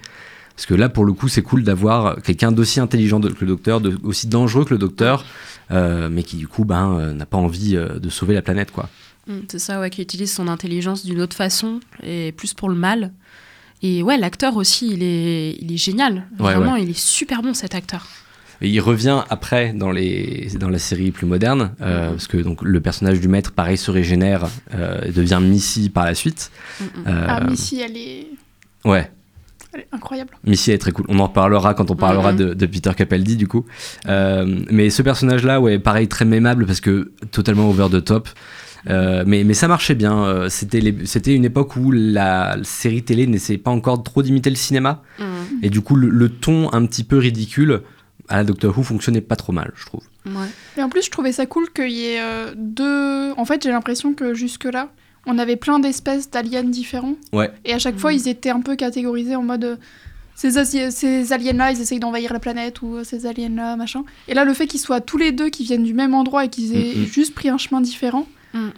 Parce que là, pour le coup, c'est cool d'avoir quelqu'un d'aussi intelligent que le docteur, de- aussi dangereux que le docteur, euh, mais qui, du coup, ben, euh, n'a pas envie de sauver la planète, quoi. Mm, c'est ça, ouais, qui utilise son intelligence d'une autre façon et plus pour le mal. Et ouais, l'acteur aussi, il est, il est génial. Ouais, Vraiment, ouais. il est super bon cet acteur. Et il revient après dans, les, dans la série plus moderne, euh, parce que donc, le personnage du maître, pareil, se régénère, euh, et devient Missy par la suite. Euh, Ah, Missy, elle est... Ouais, elle est incroyable. Missy est très cool. On en reparlera quand on parlera Mhm. de, de Peter Capaldi, du coup. Euh, mais ce personnage-là, ouais, pareil, très mémable parce que totalement over the top. Euh, mais, mais ça marchait bien. C'était une époque où la série télé n'essayait pas encore trop d'imiter le cinéma. Mm. Et du coup, le, le ton un petit peu ridicule à la Doctor Who fonctionnait pas trop mal, je trouve. Ouais. Et en plus, je trouvais ça cool qu'il y ait euh, deux... En fait, j'ai l'impression que jusque-là, on avait plein d'espèces d'aliens différents. Ouais. Et à chaque fois, ils étaient un peu catégorisés en mode... euh, Ces, ces aliens-là, ils essayent d'envahir la planète, ou euh, ces aliens-là, machin. Et là, le fait qu'ils soient tous les deux, qui viennent du même endroit et qu'ils aient Mm, mm. juste pris un chemin différent, Mm.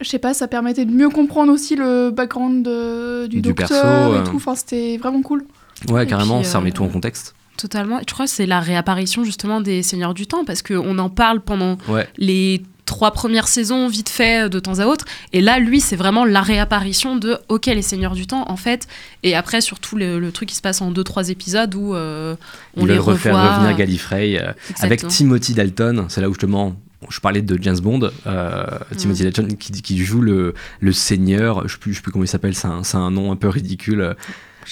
je sais pas, ça permettait de mieux comprendre aussi le background de- du, Du docteur perso, et tout. Enfin, c'était vraiment cool. Ouais, Et carrément, puis, ça remet euh, tout en contexte. Totalement. Et je crois que c'est la réapparition justement des Seigneurs du Temps parce qu'on en parle pendant Ouais. les trois premières saisons vite fait de temps à autre. Et là, lui, c'est vraiment la réapparition de OK, les Seigneurs du Temps en fait. Et après, surtout le, le truc qui se passe en deux trois épisodes où euh, on les refaire revoit. revenir Gallifrey euh, avec. Timothy Dalton. C'est là où justement je parlais de James Bond. euh, Timothy Mm. Dalton qui, qui joue le, le seigneur. Je ne sais, plus- je sais plus comment il s'appelle. C'est un, c'est un nom un peu ridicule.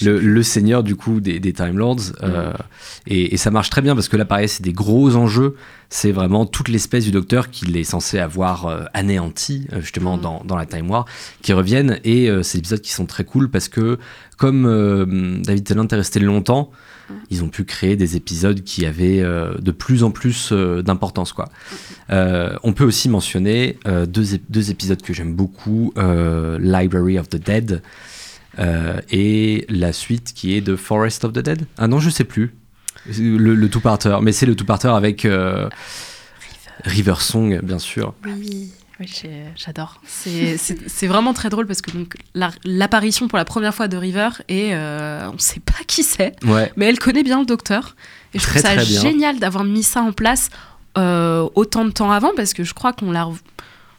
Le, le seigneur du coup des, des Time Lords. euh, et, et ça marche très bien parce que là, pareil, c'est des gros enjeux. C'est vraiment toute l'espèce du docteur qu'il est censé avoir euh, anéanti, euh, justement, dans, dans la Time War, qui reviennent. Et euh, c'est des épisodes qui sont très cool parce que, comme euh, David Tennant est resté longtemps, ils ont pu créer des épisodes qui avaient euh, de plus en plus euh, d'importance. quoi. Euh, on peut aussi mentionner euh, deux, deux épisodes que j'aime beaucoup, euh, Library of the Dead euh, et la suite qui est de Forest of the Dead. Ah non, je sais plus. Le, le two-parter, mais c'est le two-parter avec euh, River Song, bien sûr. Oui, oui, j'adore. C'est- vraiment très drôle parce que la- l'apparition pour la première fois de River et euh, on sait pas qui c'est, Ouais. mais elle connaît bien le docteur. Et je Très, trouve ça génial d'avoir mis ça en place euh, autant de temps avant parce que je crois qu'on la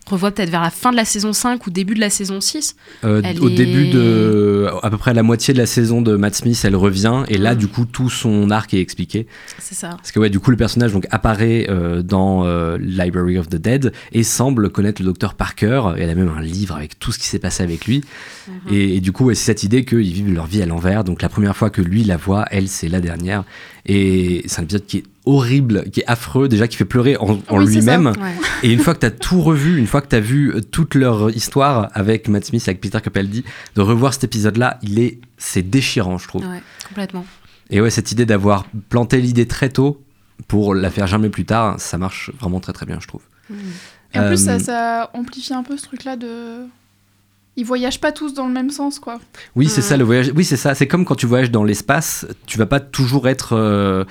revoit peut-être vers la fin de la saison 5 ou début de la saison 6. Euh, au est- début de à peu près à la moitié de la saison de Matt Smith, elle revient et là du coup tout son arc est expliqué. C'est ça. Parce que ouais, du coup le personnage donc apparaît euh, dans euh, Library of the Dead et semble connaître le docteur Parker. Et elle a même un livre avec tout ce qui s'est passé avec lui. Mhm. Et, et du coup ouais, c'est cette idée qu'ils vivent leur vie à l'envers. Donc la première fois que lui la voit, elle c'est la dernière. Et c'est un épisode qui est horrible, qui est affreux, déjà qui fait pleurer en, Oui, lui-même. Ouais. Et une fois que tu as tout revu, une fois que tu as vu euh, toute leur histoire avec Matt Smith, avec Peter Capaldi, de revoir cet épisode-là, il est, c'est déchirant, je trouve. Ouais, complètement. Et ouais, cette idée d'avoir planté l'idée très tôt pour la faire jamais plus tard, ça marche vraiment très très bien, je trouve. Et en plus, Euh, ça, ça amplifie un peu ce truc-là de. Ils voyagent pas tous dans le même sens, quoi. Oui, c'est Mm. ça le voyage. Oui, c'est ça. C'est comme quand tu voyages dans l'espace, tu vas pas toujours être, euh,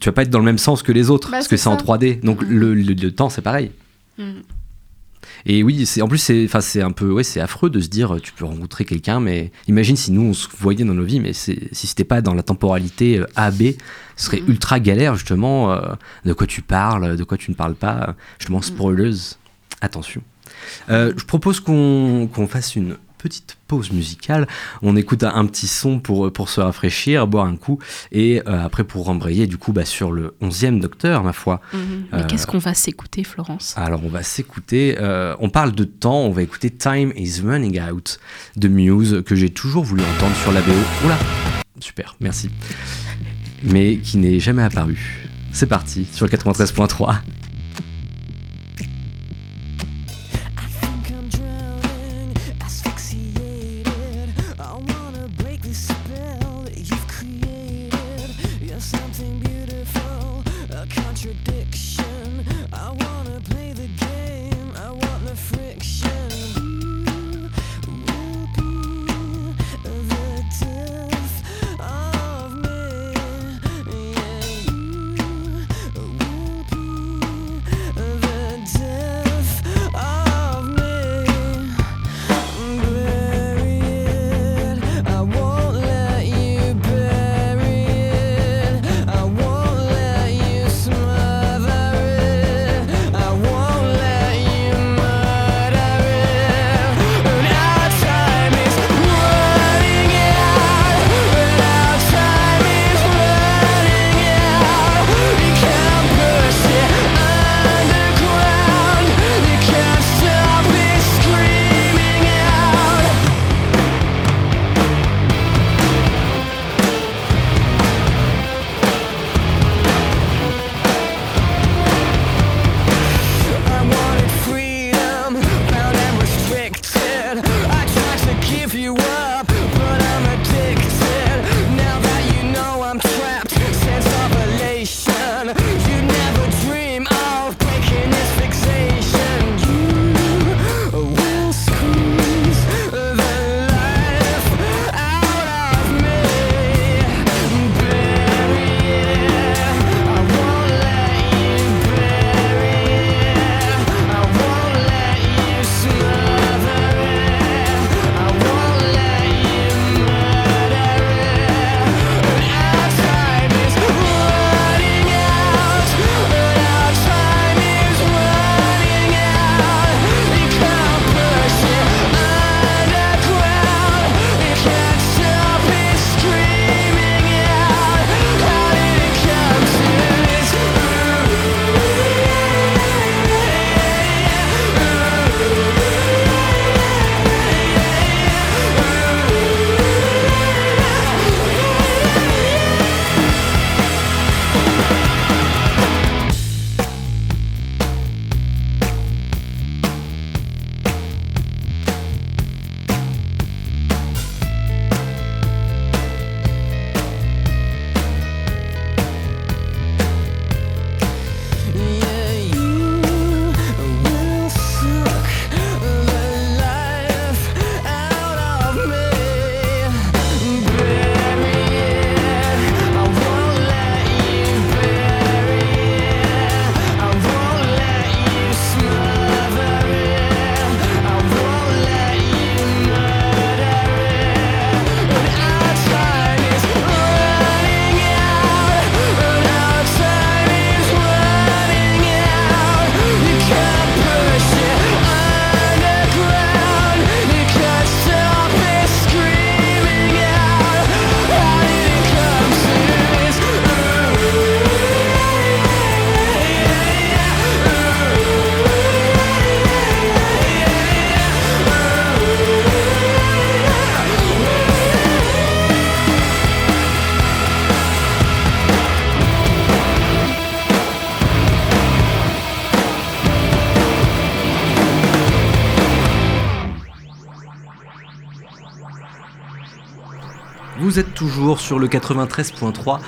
tu vas pas être dans le même sens que les autres Bah, parce que c'est en ça. 3D. Donc Mm. le, le- le temps, c'est pareil. Mm. Et oui, c'est en plus c'est enfin c'est un peu ouais, c'est affreux de se dire tu peux rencontrer quelqu'un mais imagine si nous on se voyait dans nos vies mais si c'était pas dans la temporalité euh, A B, ce serait Mhm. ultra galère justement euh, de quoi tu parles, de quoi tu ne parles pas, justement spoileuse. Attention. Euh, je propose qu'on qu'on fasse une petite pause musicale. On écoute un, un petit son pour, pour se rafraîchir, boire un coup, et euh, après pour rembrayer du coup bah, sur le 11e Docteur, ma foi. Mhm. Mais Euh, qu'est-ce qu'on va s'écouter, Florence? Alors on va s'écouter, euh, on parle de temps, on va écouter Time is Running Out de Muse, que j'ai toujours voulu entendre sur la BO. Oula, super, merci. Mais qui n'est jamais apparu. C'est parti, sur le 93.3. Vous êtes toujours sur le 93.3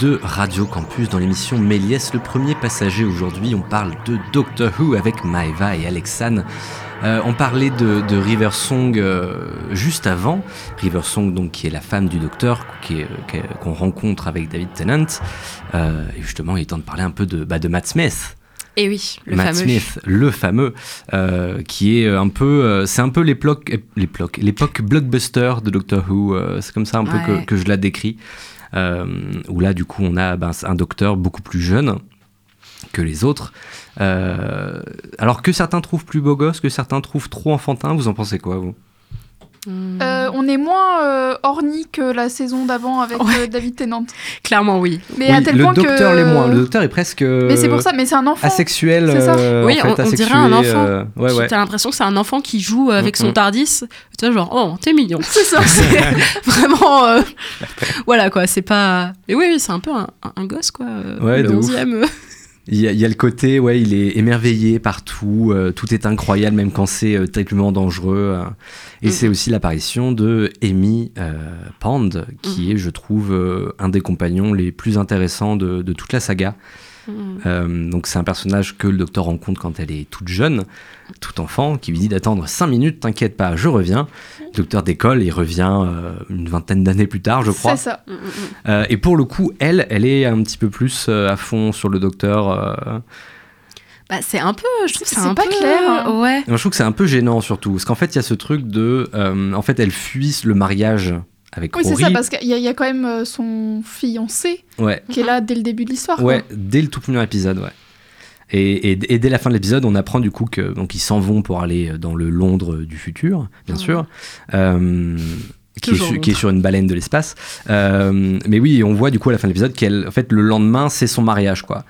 de Radio Campus dans l'émission Méliès, le premier passager. Aujourd'hui, on parle de Doctor Who avec Maeva et Alexane. Euh, on parlait de, River Song euh, juste avant. River Song, donc, qui est la femme du docteur est- qu'on rencontre avec David Tennant. Euh, et justement, il est temps de parler un peu de, bah, de Matt Smith. Et oui, le Matt fameux. Smith, le fameux, euh, qui est un peu, euh, c'est un peu l'époque, l'époque, l'époque blockbuster de Doctor Who. euh, c'est comme ça un peu que, que je la décris. Où là, du coup, on a ben, un docteur beaucoup plus jeune que les autres. Alors que certains trouvent plus beau gosse, que certains trouvent trop enfantin. Vous en pensez quoi, vous? Hmm. Euh, on est moins euh, orni que la saison d'avant avec Ouais. euh, David Tennant. Clairement, oui. Mais Oui, à tel le point docteur que... l'est moins. Le docteur est presque. Mais c'est pour ça, mais c'est un enfant. Asexuel. C'est ça. euh, Oui, en fait, on- on dirait un enfant. euh, ouais, ouais. T'as l'impression que c'est un enfant qui joue avec Mm, son mm. Tardis. Tu vois, genre, oh, t'es mignon. C'est ça. C'est vraiment. euh, voilà, quoi. C'est pas. Mais oui, oui, c'est un peu un, un gosse, quoi. Ouais, le de ouf. 11e. euh. Il y, a, il y a le côté, ouais, il est émerveillé partout, euh, tout est incroyable, même quand c'est euh, terriblement dangereux. euh. Et Mhm. c'est aussi l'apparition de Amy euh, Pond, qui Mhm. est, je trouve, euh, un des compagnons les plus intéressants de, de toute la saga. Euh, donc c'est un personnage que le docteur rencontre quand elle est toute jeune, tout enfant, qui lui dit d'attendre 5 minutes, t'inquiète pas, je reviens. Le docteur décolle et revient euh, une vingtaine d'années plus tard, je crois. C'est ça. Mm, mm, mm. Euh, et pour le coup, elle, elle est un petit peu plus euh, à fond sur le docteur. euh, Bah, c'est un peu. Je trouve que c'est C'est un pas peu. clair, hein. Ouais. Je trouve que c'est un peu gênant surtout, parce qu'en fait, il y a ce truc de, euh, en fait, elle fuit le mariage avec Oui, c'est ça, parce qu'il y, a- il y a quand même euh, son fiancé Ouais, qui est là dès le début de l'histoire. ouais, quoi. dès le tout premier épisode, ouais. Et, et- et dès la fin de l'épisode, on apprend du coup que donc ils s'en vont pour aller dans le Londres du futur, bien Ouais. sûr, euh, qui, est su- qui est sur une baleine de l'espace. Euh, mais oui, on voit du coup à la fin de l'épisode qu'elle, en fait, le lendemain, c'est son mariage, quoi.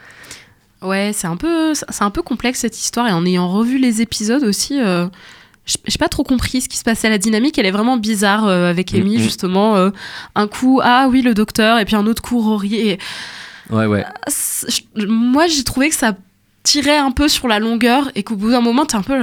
Ouais, c'est un peu, c'est un peu complexe cette histoire et en ayant revu les épisodes aussi, euh, j'ai pas trop compris ce qui se passait. La dynamique, elle est vraiment bizarre euh, avec Amy Mhm. justement. euh, un coup, ah oui le docteur et puis un autre coup Rory. Et Ouais, ouais. je- moi, j'ai trouvé que ça tirait un peu sur la longueur et qu'au bout d'un moment, t'es un peu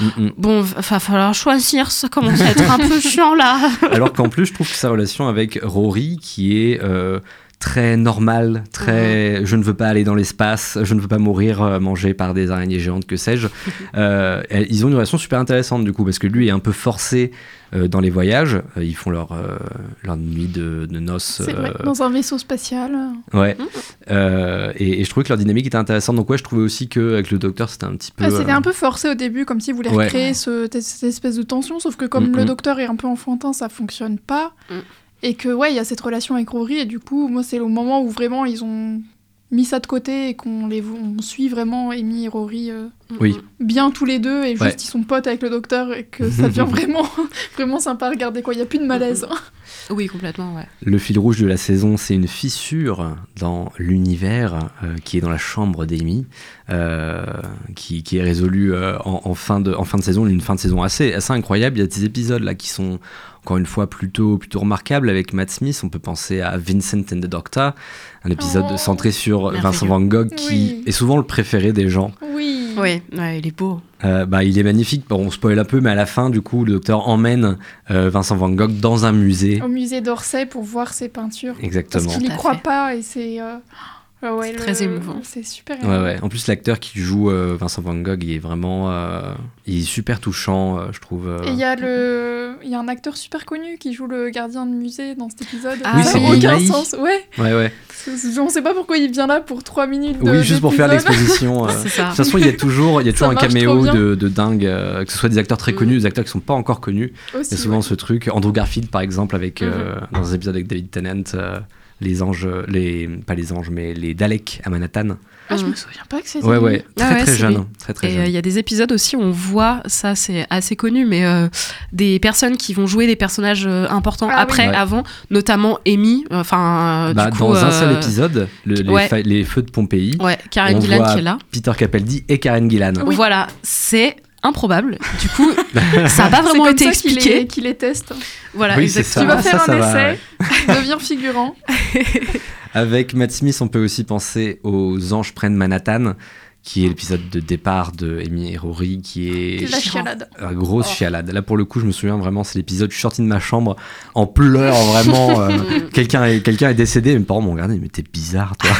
Mm, mm. bon, va va falloir choisir. Ça commence à être un peu chiant là. Alors qu'en plus, je trouve que sa relation avec Rory, qui est euh, très normale, très je ne veux pas aller dans l'espace, je ne veux pas mourir euh, mangé par des araignées géantes, que sais-je, euh, ils ont une relation super intéressante du coup, parce que lui est un peu forcé euh, dans les voyages. Ils font leur, euh, leur nuit de, de noces. C'est vrai, dans un vaisseau spatial. ouais. Mhm. Euh, et, et je trouvais que leur dynamique était intéressante. Donc, ouais, je trouvais aussi qu'avec le docteur, c'était un petit peu. Ouais, C'était euh, un peu forcé au début, comme s'ils voulaient Ouais. recréer ce- cette espèce de tension, sauf que comme Mm, le mm. docteur est un peu enfantin, ça fonctionne pas. Mm. Et que, ouais, il y a cette relation avec Rory, et du coup, moi, c'est le moment où vraiment ils ont mis ça de côté et qu'on les on suit vraiment Amy et Rory euh, Oui. bien tous les deux, et juste Ouais. ils sont potes avec le docteur, et que ça devient vraiment, vraiment sympa à regarder, quoi. Il y a plus de malaise. Oui, complètement, ouais. Le fil rouge de la saison, c'est une fissure dans l'univers euh, qui est dans la chambre d'Amy, euh, qui, qui est résolue euh, en, en fin de, en fin de saison, une fin de saison assez, assez incroyable. Il y a des épisodes là qui sont encore une fois plutôt, plutôt remarquables avec Matt Smith. On peut penser à Vincent and the Doctor, un épisode Oh, centré sur. Vincent Van Gogh qui Oui. est souvent le préféré des gens. Oui. Oui, ouais, il est beau. Euh, bah, il est magnifique. Bon, on spoil un peu, mais à la fin, du coup, le docteur emmène euh, Vincent Van Gogh dans un musée. Au musée d'Orsay pour voir ses peintures. Parce Exactement. qu'il y Tout à croit fait. pas, et c'est. euh, ah ouais, C'est le- très émouvant. C'est super Ouais, ouais. En plus, l'acteur qui joue euh, Vincent Van Gogh, il est vraiment. euh, il est super touchant, euh, je trouve. euh. Et il y a le, il y a un acteur super connu qui joue le gardien de musée dans cet épisode. Ah Oui, ça n'a aucun sens. Ouais. Ouais, ouais. C'est- On sait pas pourquoi il vient là pour 3 minutes. De, Oui, juste pour faire l'exposition. De toute façon, il y a toujours, il y a toujours un caméo de, de dingue, euh, que ce soit des acteurs très Mm. connus, des acteurs qui sont pas encore connus. Aussi, Il y a souvent ouais. ce truc. Andrew Garfield, par exemple, avec Mhm. euh, dans un épisode avec David Tennant, euh, les anges, les pas les anges, mais les Daleks à Manhattan. Ah, je Mm. me souviens pas que c'était. Ouais, lui. ouais, très Ah ouais, très c'est jeune, très très Et jeune. euh, il y a des épisodes aussi où on voit, ça c'est assez connu, mais euh, des personnes qui vont jouer des personnages euh, importants Ah oui. après, Ouais. avant, notamment Amy. Enfin, euh, Bah, du coup, dans un euh, seul épisode, le- les, ouais. fa- les feux de Pompéi, Ouais, Karen on Gillan voit qui est là. Peter Capaldi et Karen Gillan. Voilà, c'est improbable. Du coup, ça n'a pas vraiment comme été ça qu'il expliqué. les, qu'il les teste. Voilà, Oui, exactement. Tu vas ça, faire ça un va, essai, deviens figurant. Avec Matt Smith, on peut aussi penser aux Anges prennent Manhattan, qui est l'épisode de départ de Amy et Rory, qui est C'est la chialade. une grosse Oh. chialade. Là, pour le coup, je me souviens vraiment, c'est l'épisode, je suis sorti de ma chambre en pleurs, vraiment. euh, quelqu'un, est, quelqu'un est décédé, mes parents m'ont regardé, mais t'es bizarre, toi.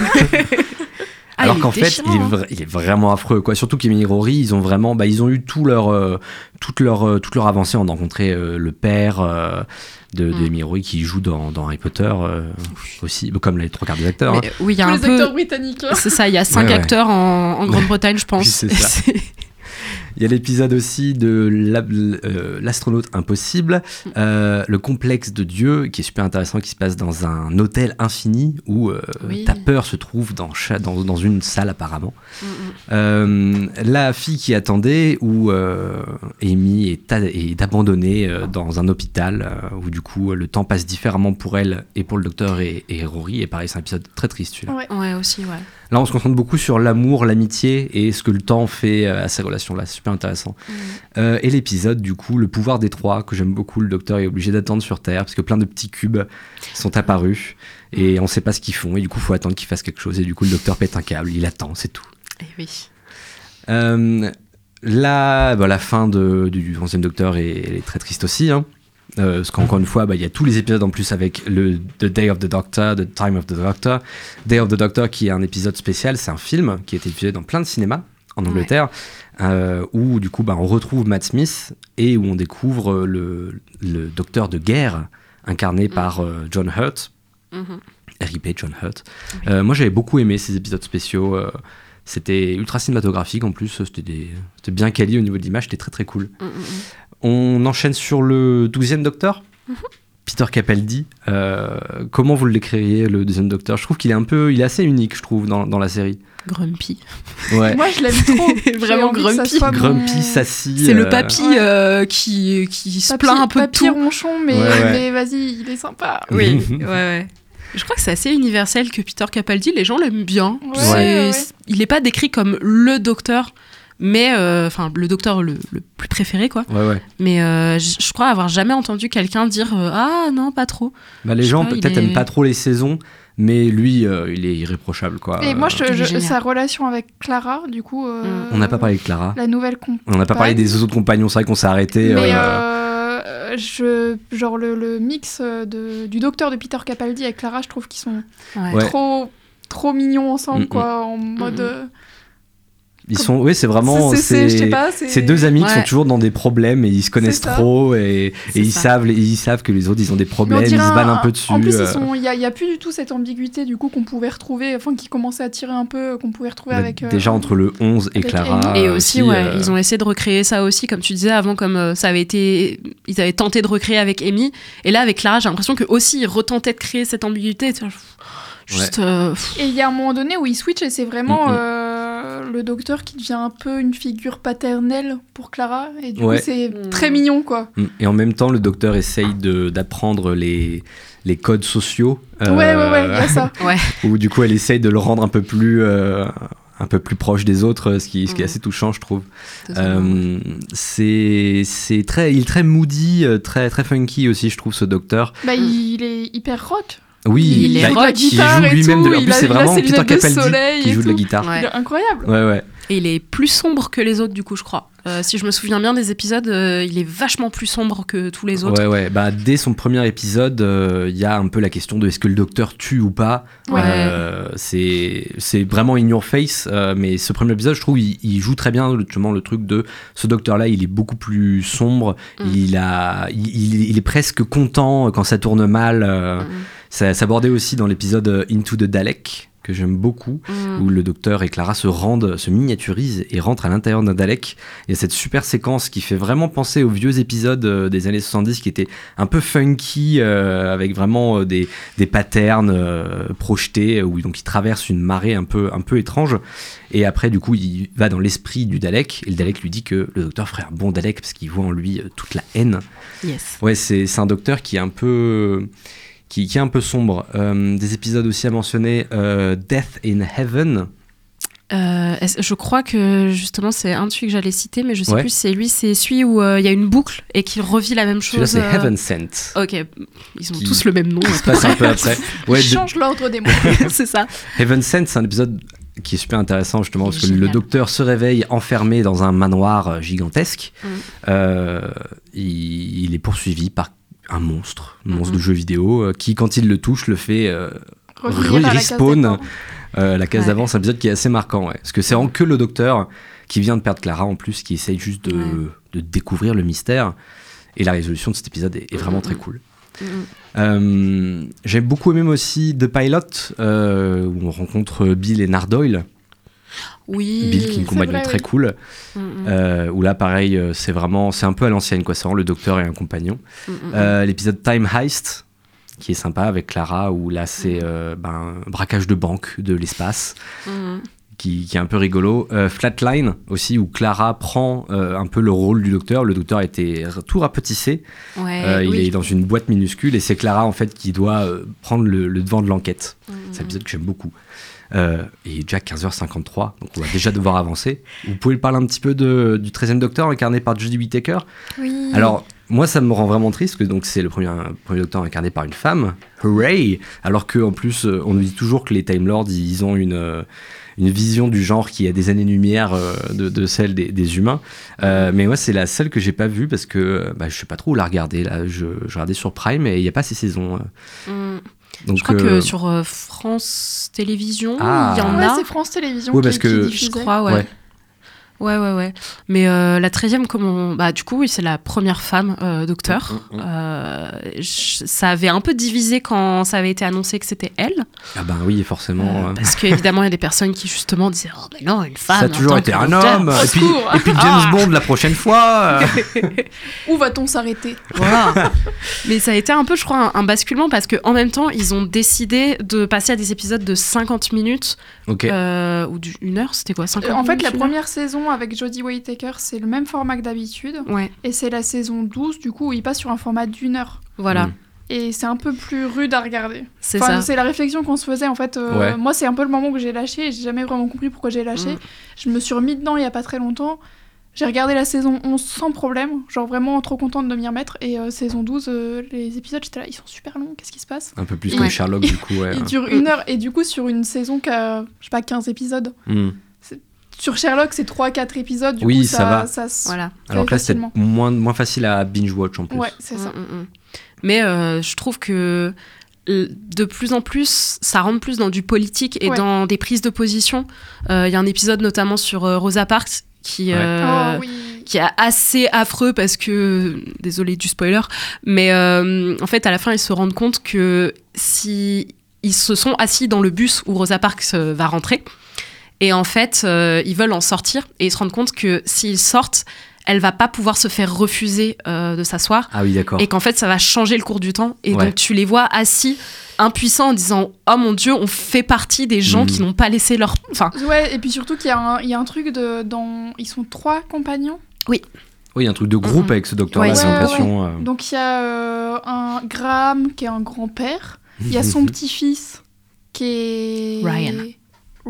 Ah, Alors qu'en fait, il est, déchirant, hein. il est vraiment affreux, quoi. Surtout qu'Emily Rory, ils ont vraiment, bah, ils ont eu tout leur, euh, toute leur, euh, toute leur avancée. On a rencontré euh, le père euh, de, de Mm. Rory qui joue dans, dans Harry Potter euh, aussi, comme les trois quarts des acteurs. hein. Oui, il y a Tous un les peu. acteurs britanniques. hein. C'est ça, il y a cinq Ouais, ouais. acteurs en, en Grande-Bretagne, je pense. Oui, c'est ça. Il y a l'épisode aussi de euh, l'astronaute impossible, euh, le complexe de Dieu, qui est super intéressant, qui se passe dans un hôtel infini où euh, Oui. ta peur se trouve dans, cha- dans, dans une salle apparemment. Mm, mm. Euh, la fille qui attendait, où Amy est, abandonnée dans un hôpital, où du coup le temps passe différemment pour elle et pour le docteur et, et Rory. Et pareil, c'est un épisode très triste celui-là. Ouais. Ouais, aussi, ouais. Là, on se concentre beaucoup sur l'amour, l'amitié et ce que le temps fait euh, à ces relations-là. C'est super intéressant. Euh, et l'épisode, du coup, le pouvoir des trois, que j'aime beaucoup. Le docteur est obligé d'attendre sur Terre parce que plein de petits cubes sont apparus et on sait pas ce qu'ils font. Et du coup, il faut attendre qu'ils fassent quelque chose. Et du coup, le docteur pète un câble, il attend, c'est tout. Et oui. Euh, là, bah, la fin de- du 11e Docteur est, elle est très triste aussi. hein. Euh, parce qu'encore une fois, bah, il y a tous les épisodes en plus avec le The Day of the Doctor, The Time of the Doctor. Day of the Doctor, qui est un épisode spécial, c'est un film qui a été diffusé dans plein de cinémas en Angleterre, euh, où du coup bah, on retrouve Matt Smith et où on découvre le, le docteur de guerre incarné par euh, John Hurt. Mhm. RIP John Hurt. Moi j'avais beaucoup aimé ces épisodes spéciaux. c'était ultra cinématographique en plus, c'était bien quali au niveau de l'image, c'était très très cool. Mm, mm, mm. On enchaîne sur le 12e Docteur. Peter Capaldi, euh, comment vous le décririez le deuxième Docteur? Je trouve qu'il est un peu, il est assez unique, je trouve, dans, dans la série. Grumpy. Ouais. Moi, je l'aime trop. Vraiment grumpy. mon- Grumpy, sassy. C'est le euh, papy Ouais. euh, qui, qui se plaint un peu de papy tout. ronchon, mais, Ouais, ouais. mais vas-y, il est sympa. Oui, ouais, ouais. Je crois que c'est assez universel que Peter Capaldi, les gens l'aiment bien. Il n'est pas décrit comme le docteur, mais euh, enfin le docteur le, le plus préféré quoi. Ouais, ouais. Mais euh, je crois avoir jamais entendu quelqu'un dire euh, ah non pas trop. Bah, les Je gens peut-être est- aiment pas trop les saisons, mais lui, euh, il est irréprochable, quoi. Et moi, je, je- sa relation avec Clara, du coup. euh, Mm. On n'a pas parlé de Clara. La nouvelle con. On n'a pas parlé des autres compagnons, c'est vrai qu'on s'est arrêté. Mais euh, euh, je, genre le, le mix de, du docteur de Peter Capaldi avec Clara, je trouve qu'ils sont Ouais. Trop trop mignons ensemble, Mm, quoi, en mode. mm. Euh, Ils sont, oui, c'est vraiment, c'est- c'est deux amis qui sont toujours dans des problèmes et ils se connaissent trop et, ils ça. savent, ils savent que les autres ils ont des problèmes, ils se battent un peu dessus. En plus, euh, ils il n'y a, a plus du tout cette ambiguïté du coup qu'on pouvait retrouver, enfin qui commençait à tirer un peu, qu'on pouvait retrouver bah, avec. euh, déjà entre le 11 et Clara. Amy. Et aussi, ouais, euh, ils ont essayé de recréer ça aussi, comme tu disais avant, comme euh, ça avait été, ils avaient tenté de recréer avec Amy. Et là, avec Clara, j'ai l'impression que aussi ils retentaient de créer cette ambiguïté. Euh, Et il y a un moment donné où il switch et c'est vraiment Mm, mm. euh, le docteur qui devient un peu une figure paternelle pour Clara. Et du Ouais. coup, c'est Mm. très mignon, quoi. Mm. Et en même temps, le docteur essaye de- d'apprendre les, les codes sociaux. Ouais, ouais, ouais, il y euh, a ça. ouais. Où du coup, elle essaye de le rendre un peu plus, euh, un peu plus proche des autres, ce qui, ce qui est Mhm. assez touchant, je trouve. Euh, c'est c'est très, il est très moody, euh, très, très funky aussi, je trouve, ce docteur. Bah, il est hyper rock. Oui, Il est bah, rock. guitare joue et lui-même. tout, de- En il plus, c'est vraiment Peter Capaldi qui joue de la guitare. Ouais. Il est incroyable. Ouais, ouais. Et il est plus sombre que les autres, du coup, je crois. Euh, si je me souviens bien des épisodes, euh, il est vachement plus sombre que tous les autres. Ouais, ouais. Bah, dès son premier épisode, euh, il y a un peu la question de est-ce que le docteur tue ou pas. Ouais. C'est vraiment in your face. mais ce premier épisode, je trouve, il, il joue très bien justement le truc de ce docteur-là. Il est beaucoup plus sombre. Mm. Il, a, il, est presque content quand ça tourne mal. Mm. Ça s'abordait aussi dans l'épisode Into the Dalek que j'aime beaucoup, Mm. où le docteur et Clara se rendent, se miniaturisent et rentrent à l'intérieur d'un Dalek. Il y a cette super séquence qui fait vraiment penser aux vieux épisodes euh, des années 70 qui étaient un peu funky, euh, avec vraiment euh, des, des patterns euh, projetés, où donc il traverse une marée un peu, un peu étrange. Et après, du coup, il va dans l'esprit du Dalek, et le Dalek lui dit que le docteur ferait un bon Dalek parce qu'il voit en lui toute la haine. Yes. Ouais, c'est c'est un docteur qui est un peu qui, qui est un peu sombre. Euh, des épisodes aussi à mentionner, euh, Death in Heaven. Euh, je crois que justement c'est un de celui que j'allais citer, mais je sais Ouais. plus c'est lui, c'est celui où euh, il y a une boucle et qui revit la même chose. c'est euh, Heaven Sent. Ok, ils ont Qui- tous le même nom. qui se passe un peu après. Ouais, il de- change l'ordre des mots. c'est ça. Heaven Sent, c'est un épisode qui est super intéressant justement parce que le docteur se réveille enfermé dans un manoir gigantesque. Mm. Il, il est poursuivi par un monstre, un monstre Mhm. de jeu vidéo, euh, qui quand il le touche le fait euh, respawn euh, la case d'avant. C'est un épisode qui est assez marquant, ouais. parce que c'est vraiment que le docteur qui vient de perdre Clara en plus, qui essaye juste de, Ouais. de découvrir le mystère. Et la résolution de cet épisode est, est vraiment très cool. Euh, J'ai beaucoup aimé aussi The Pilot, euh, où on rencontre Bill et Nardoyle. Oui. Bill qui est une compagnon vrai, très oui. cool. Mm, mm, Euh, où là, pareil, euh, c'est vraiment, c'est un peu à l'ancienne, quoi. C'est le docteur et un compagnon. mm, mm, Euh, L'épisode Time Heist, qui est sympa avec Clara, où là, c'est euh, ben, un braquage de banque de l'espace, mm, mm. qui, qui est un peu rigolo. Flatline aussi, où Clara prend un peu le rôle du docteur. Le docteur a été r- tout rapetissé. Ouais, il oui. est dans une boîte minuscule et c'est Clara en fait qui doit prendre le, le devant de l'enquête. Mm, C'est un épisode que j'aime beaucoup. Euh, et déjà 15h53, donc on va déjà devoir avancer. Vous pouvez parler un petit peu de, du 13e Docteur incarné par Jodie Whittaker? Oui. Alors, moi ça me rend vraiment triste que donc c'est le premier, premier Docteur incarné par une femme. Hooray Alors que en plus, euh, on nous dit toujours que les Time Lords ils ont une. euh, une vision du genre qui a des années-lumière euh, de, de celle des, des humains. Euh, mais moi, c'est la seule que j'ai pas vue parce que bah, je sais pas trop où la regarder. Là, je, je regardais sur Prime et il n'y a pas ces saisons. Mm. Donc, Je crois euh, que sur euh, France Télévisions, Ah. il y en Ouais, a. c'est France Télévisions Oui, qui, parce qui que- Je crois, ouais. Ouais. Ouais, ouais. Mais euh, la 13e, comment. Bah, du coup, oui, c'est la première femme euh, docteur. Mm, mm, mm. Euh, je- ça avait un peu divisé quand ça avait été annoncé que c'était elle. Ah ben oui, forcément. Parce qu'évidemment, il y a des personnes qui, justement, disaient Oh, mais non, une femme. ça a toujours été un homme. Et puis, secours. et puis James Ah. Bond la prochaine fois. euh. Où va-t-on s'arrêter? Voilà. Mais ça a été un peu, je crois, un, un basculement parce qu'en même temps, ils ont décidé de passer à des épisodes de 50 minutes ok. euh, ou d'une heure. C'était quoi? 50 Euh, En fait, la première saison avec Jodie Whittaker, c'est le même format que d'habitude. Ouais, Et c'est la saison 12, du coup, où il passe sur un format d'une heure. voilà. Mm. Et c'est un peu plus rude à regarder. C'est Enfin, ça. c'est la réflexion qu'on se faisait en fait. euh, Ouais. Moi, c'est un peu le moment que j'ai lâché et j'ai jamais vraiment compris pourquoi j'ai lâché. Mm. Je me suis remis dedans il y a pas très longtemps. J'ai regardé la saison 11 sans problème, genre vraiment trop contente de m'y remettre. Et euh, saison 12, euh, les épisodes, j'étais là, ils sont super longs, qu'est-ce qui se passe? Un peu plus Ouais. comme Sherlock, du coup. Ouais. Ils durent une heure, et du coup, sur une saison qui a, je sais pas, 15 épisodes. Hmm. Sur Sherlock, c'est 3-4 épisodes, du Oui, coup, ça ça, va. ça se Voilà. Alors que là, facilement. moins, moins facile à binge-watch en plus. Ouais, c'est ça. Mm, mm, mm. Mais euh, je trouve que de plus en plus, ça rentre plus dans du politique et Ouais. dans des prises de position. Euh, Il y a un épisode notamment sur euh, Rosa Parks qui, Ouais. euh, oh oui. qui est assez affreux parce que, désolé du spoiler, mais euh, en fait à la fin ils se rendent compte que si ils se sont assis dans le bus où Rosa Parks va rentrer, et en fait euh, ils veulent en sortir et ils se rendent compte que s'ils sortent, elle va pas pouvoir se faire refuser euh, de s'asseoir Ah oui, d'accord. et qu'en fait ça va changer le cours du temps et Ouais. donc tu les vois assis impuissants en disant oh mon dieu on fait partie des gens Mhm. qui n'ont pas laissé leur enfin Ouais, et puis surtout qu'il y, a un- il y a un truc de. Dans... Ils sont trois compagnons? Oui, il y a un truc de groupe Mhm. avec ce docteur-là, Ouais, j'ai ouais, l'impression. euh. Donc il y a euh, un Graham qui est un grand-père. Il y a son petit-fils qui est. Ryan.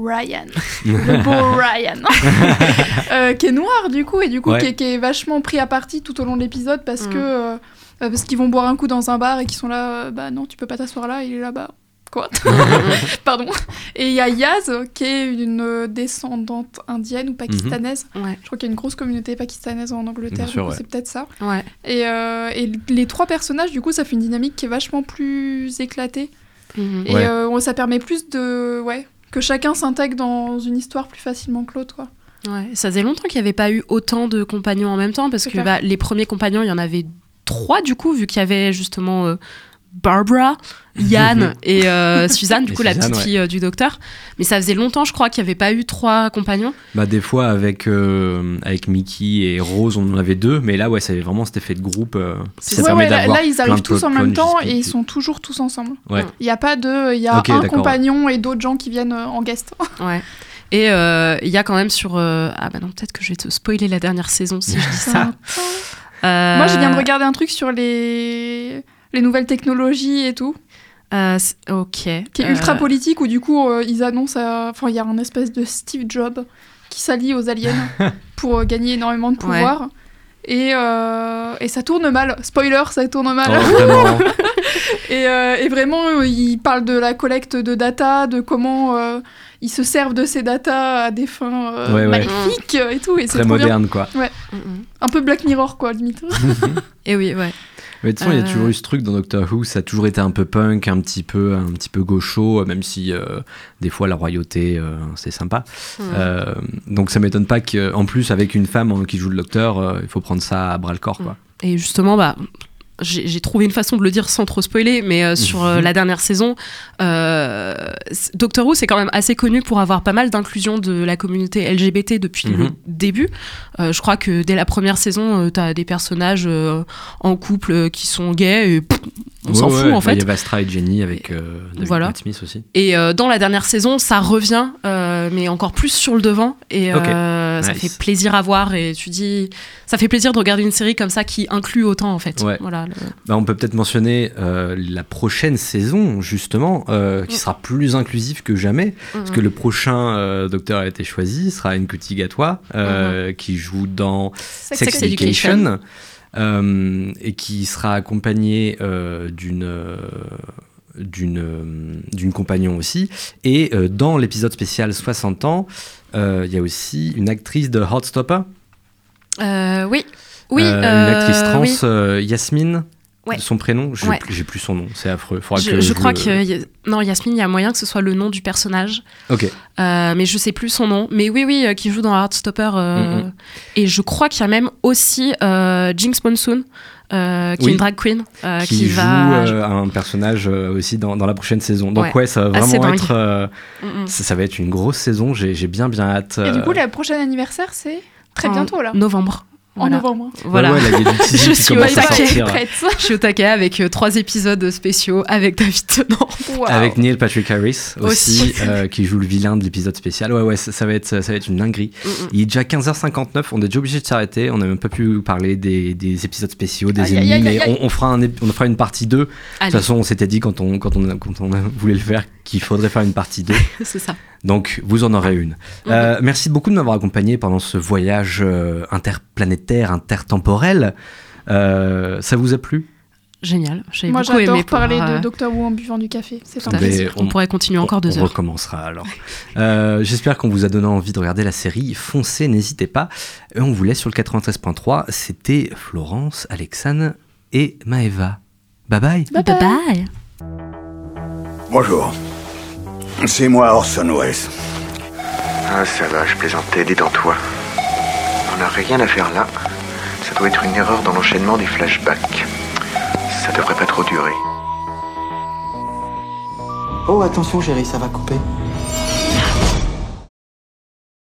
Ryan. Le beau Ryan. Euh, qui est noir du coup, et du coup Ouais. qui, est, qui est vachement pris à partie tout au long de l'épisode parce Mm. que. euh, euh, parce qu'ils vont boire un coup dans un bar et qu'ils sont là, bah non, tu peux pas t'asseoir là, il est là-bas. Quoi? Pardon. Et il y a Yaz, qui est une descendante indienne ou pakistanaise. ouais Je crois qu'il y a une grosse communauté pakistanaise en Angleterre, ouais. c'est peut-être ça. ouais Et, euh, et les trois personnages, du coup, ça fait une dynamique qui est vachement plus éclatée. Mhm. Et Ouais. euh, ça permet plus de. Ouais. Que chacun s'intègre dans une histoire plus facilement que l'autre, quoi. Ouais, ça faisait longtemps qu'il n'y avait pas eu autant de compagnons en même temps parce que bah, les premiers compagnons, il y en avait trois du coup, vu qu'il y avait justement euh, Barbara, Yann et euh, Suzanne, du Et coup la petite ouais. fille euh, du docteur. Mais ça faisait longtemps, je crois, qu'il n'y avait pas eu trois compagnons. Bah, des fois, avec, euh, avec Mickey et Rose, on en avait deux, mais là, ouais, ça avait vraiment cet effet de groupe. euh, C'est ça ouais, permet ouais, là, ils arrivent tous en même temps et ils sont toujours tous ensemble. Ouais. Il n'y a pas de. Il y a Ok, un compagnon et d'autres gens qui viennent euh, en guest. Ouais. Et euh, il y a quand même sur. euh, Ah bah non, peut-être que je vais te spoiler la dernière saison si je dis ça. Euh, Moi, je viens de regarder un truc sur les, les nouvelles technologies et tout, euh, ok. qui est Euh, ultra politique, où du coup, euh, ils annoncent. euh, Enfin, il y a un espèce de Steve Jobs qui s'allie aux aliens pour euh, gagner énormément de pouvoir. Et, euh, et ça tourne mal. Spoiler, ça tourne mal. Oh, vraiment. Et, euh, et vraiment, euh, il parle de la collecte de data, de comment euh, ils se servent de ces datas à des fins euh, Ouais, ouais. maléfiques euh, et tout. Et c'est Très bien. moderne, quoi. Ouais. Mm, mm. Un peu Black Mirror, quoi, limite. Et oui, ouais. Mais de toute façon, il y a Euh. toujours eu ce truc dans Doctor Who, ça a toujours été un peu punk, un petit peu, un petit peu gaucho, même si euh, des fois la royauté, euh, c'est sympa. Mm. Euh, donc ça m'étonne pas qu'en plus, avec une femme hein, qui joue le docteur, euh, il faut prendre ça à bras le corps. Quoi. Et justement, bah, j'ai trouvé une façon de le dire sans trop spoiler, mais euh, sur euh, Mhm. la dernière saison, euh, Doctor Who, c'est quand même assez connu pour avoir pas mal d'inclusion de la communauté LGBT depuis le Mhm. début. Je crois que dès la première saison, tu as des personnages en couple qui sont gays, et pff, on s'en fout en bah, fait. Il y a Vastra et Jenny avec euh, David Voilà. Smith aussi. Et euh, dans la dernière saison, ça revient, euh, mais encore plus sur le devant. Et ça Nice. fait plaisir à voir. Et tu dis, ça fait plaisir de regarder une série comme ça qui inclut autant en fait. Ouais. Voilà. le- Bah, on peut peut-être mentionner la prochaine saison, justement, qui Mm. sera plus inclusive que jamais, parce que le prochain docteur a été choisi, sera Gatwa, euh, qui joue dans Sex Sex, Education. Education, et qui sera accompagné euh, d'une euh, d'une euh, d'une compagnon aussi. Et euh, dans l'épisode spécial 60 ans, euh, il y a aussi une actrice de Heartstopper, Euh, oui. Oui. euh, une euh, actrice trans, oui. euh, Yasmine. Ouais. de Son prénom, j'ai Ouais. plus, son nom, c'est affreux. Faudra Je, que je crois le- que y a- non Yasmine, il y a moyen que ce soit le nom du personnage, Ok. Euh, mais je sais plus son nom. Mais oui, oui, euh, qui joue dans Heartstopper. euh, Mhm. Et je crois qu'il y a même aussi euh, Jinx Monsoon, euh, qui Oui. est une drag queen, euh, qui, qui, joue va. euh, un personnage euh, aussi dans, dans la prochaine saison. Donc ouais, Ouais. ça va Assez vraiment être, euh, Mm, mm. ça, ça va être une grosse saison. J'ai bien bien hâte. Et du coup, le prochain anniversaire, c'est très En bientôt, là. Novembre. En Voilà. novembre. Voilà. ouais, là, il y a du teasing Je qui suis commence au à taquet. sortir. prête. Je suis au taquet avec euh, trois épisodes spéciaux avec David Tennant. Avec Neil Patrick Harris aussi, Aussi. euh, qui joue le vilain de l'épisode spécial. Ouais, ouais, ça, ça va être, ça va être une dinguerie. Mm, mm. Il est déjà 15h59, on est déjà obligé de s'arrêter. On n'a même pas pu parler des, des épisodes spéciaux, des Aïe, ennemis, aïe, aïe, mais on, on fera un, on fera une partie 2. De toute façon, on s'était dit quand on, quand, on, quand on voulait le faire qu'il faudrait faire une partie 2. c'est ça. Donc, vous en aurez une. Euh, merci beaucoup de m'avoir accompagné pendant ce voyage euh, interplanétaire, intertemporel. Euh, ça vous a plu? Génial. J'ai Moi, beaucoup aimé j'adore pour, parler euh, de Doctor Who en buvant du café. C'est fantastique. Mais On, pourrait continuer encore deux on, heures. recommencera alors. Euh, J'espère qu'on vous a donné envie de regarder la série. Foncez, n'hésitez pas. Et on vous laisse sur le 93.3. C'était Florence, Alexane et Maeva. Bye bye. Bye bye. bye. bye. Bonjour. C'est moi Orson Welles. Ah, ça va, je plaisantais, détends-toi. On n'a rien à faire là. Ça doit être une erreur dans l'enchaînement des flashbacks. Ça devrait pas trop durer. Oh, attention, chérie, ça va couper.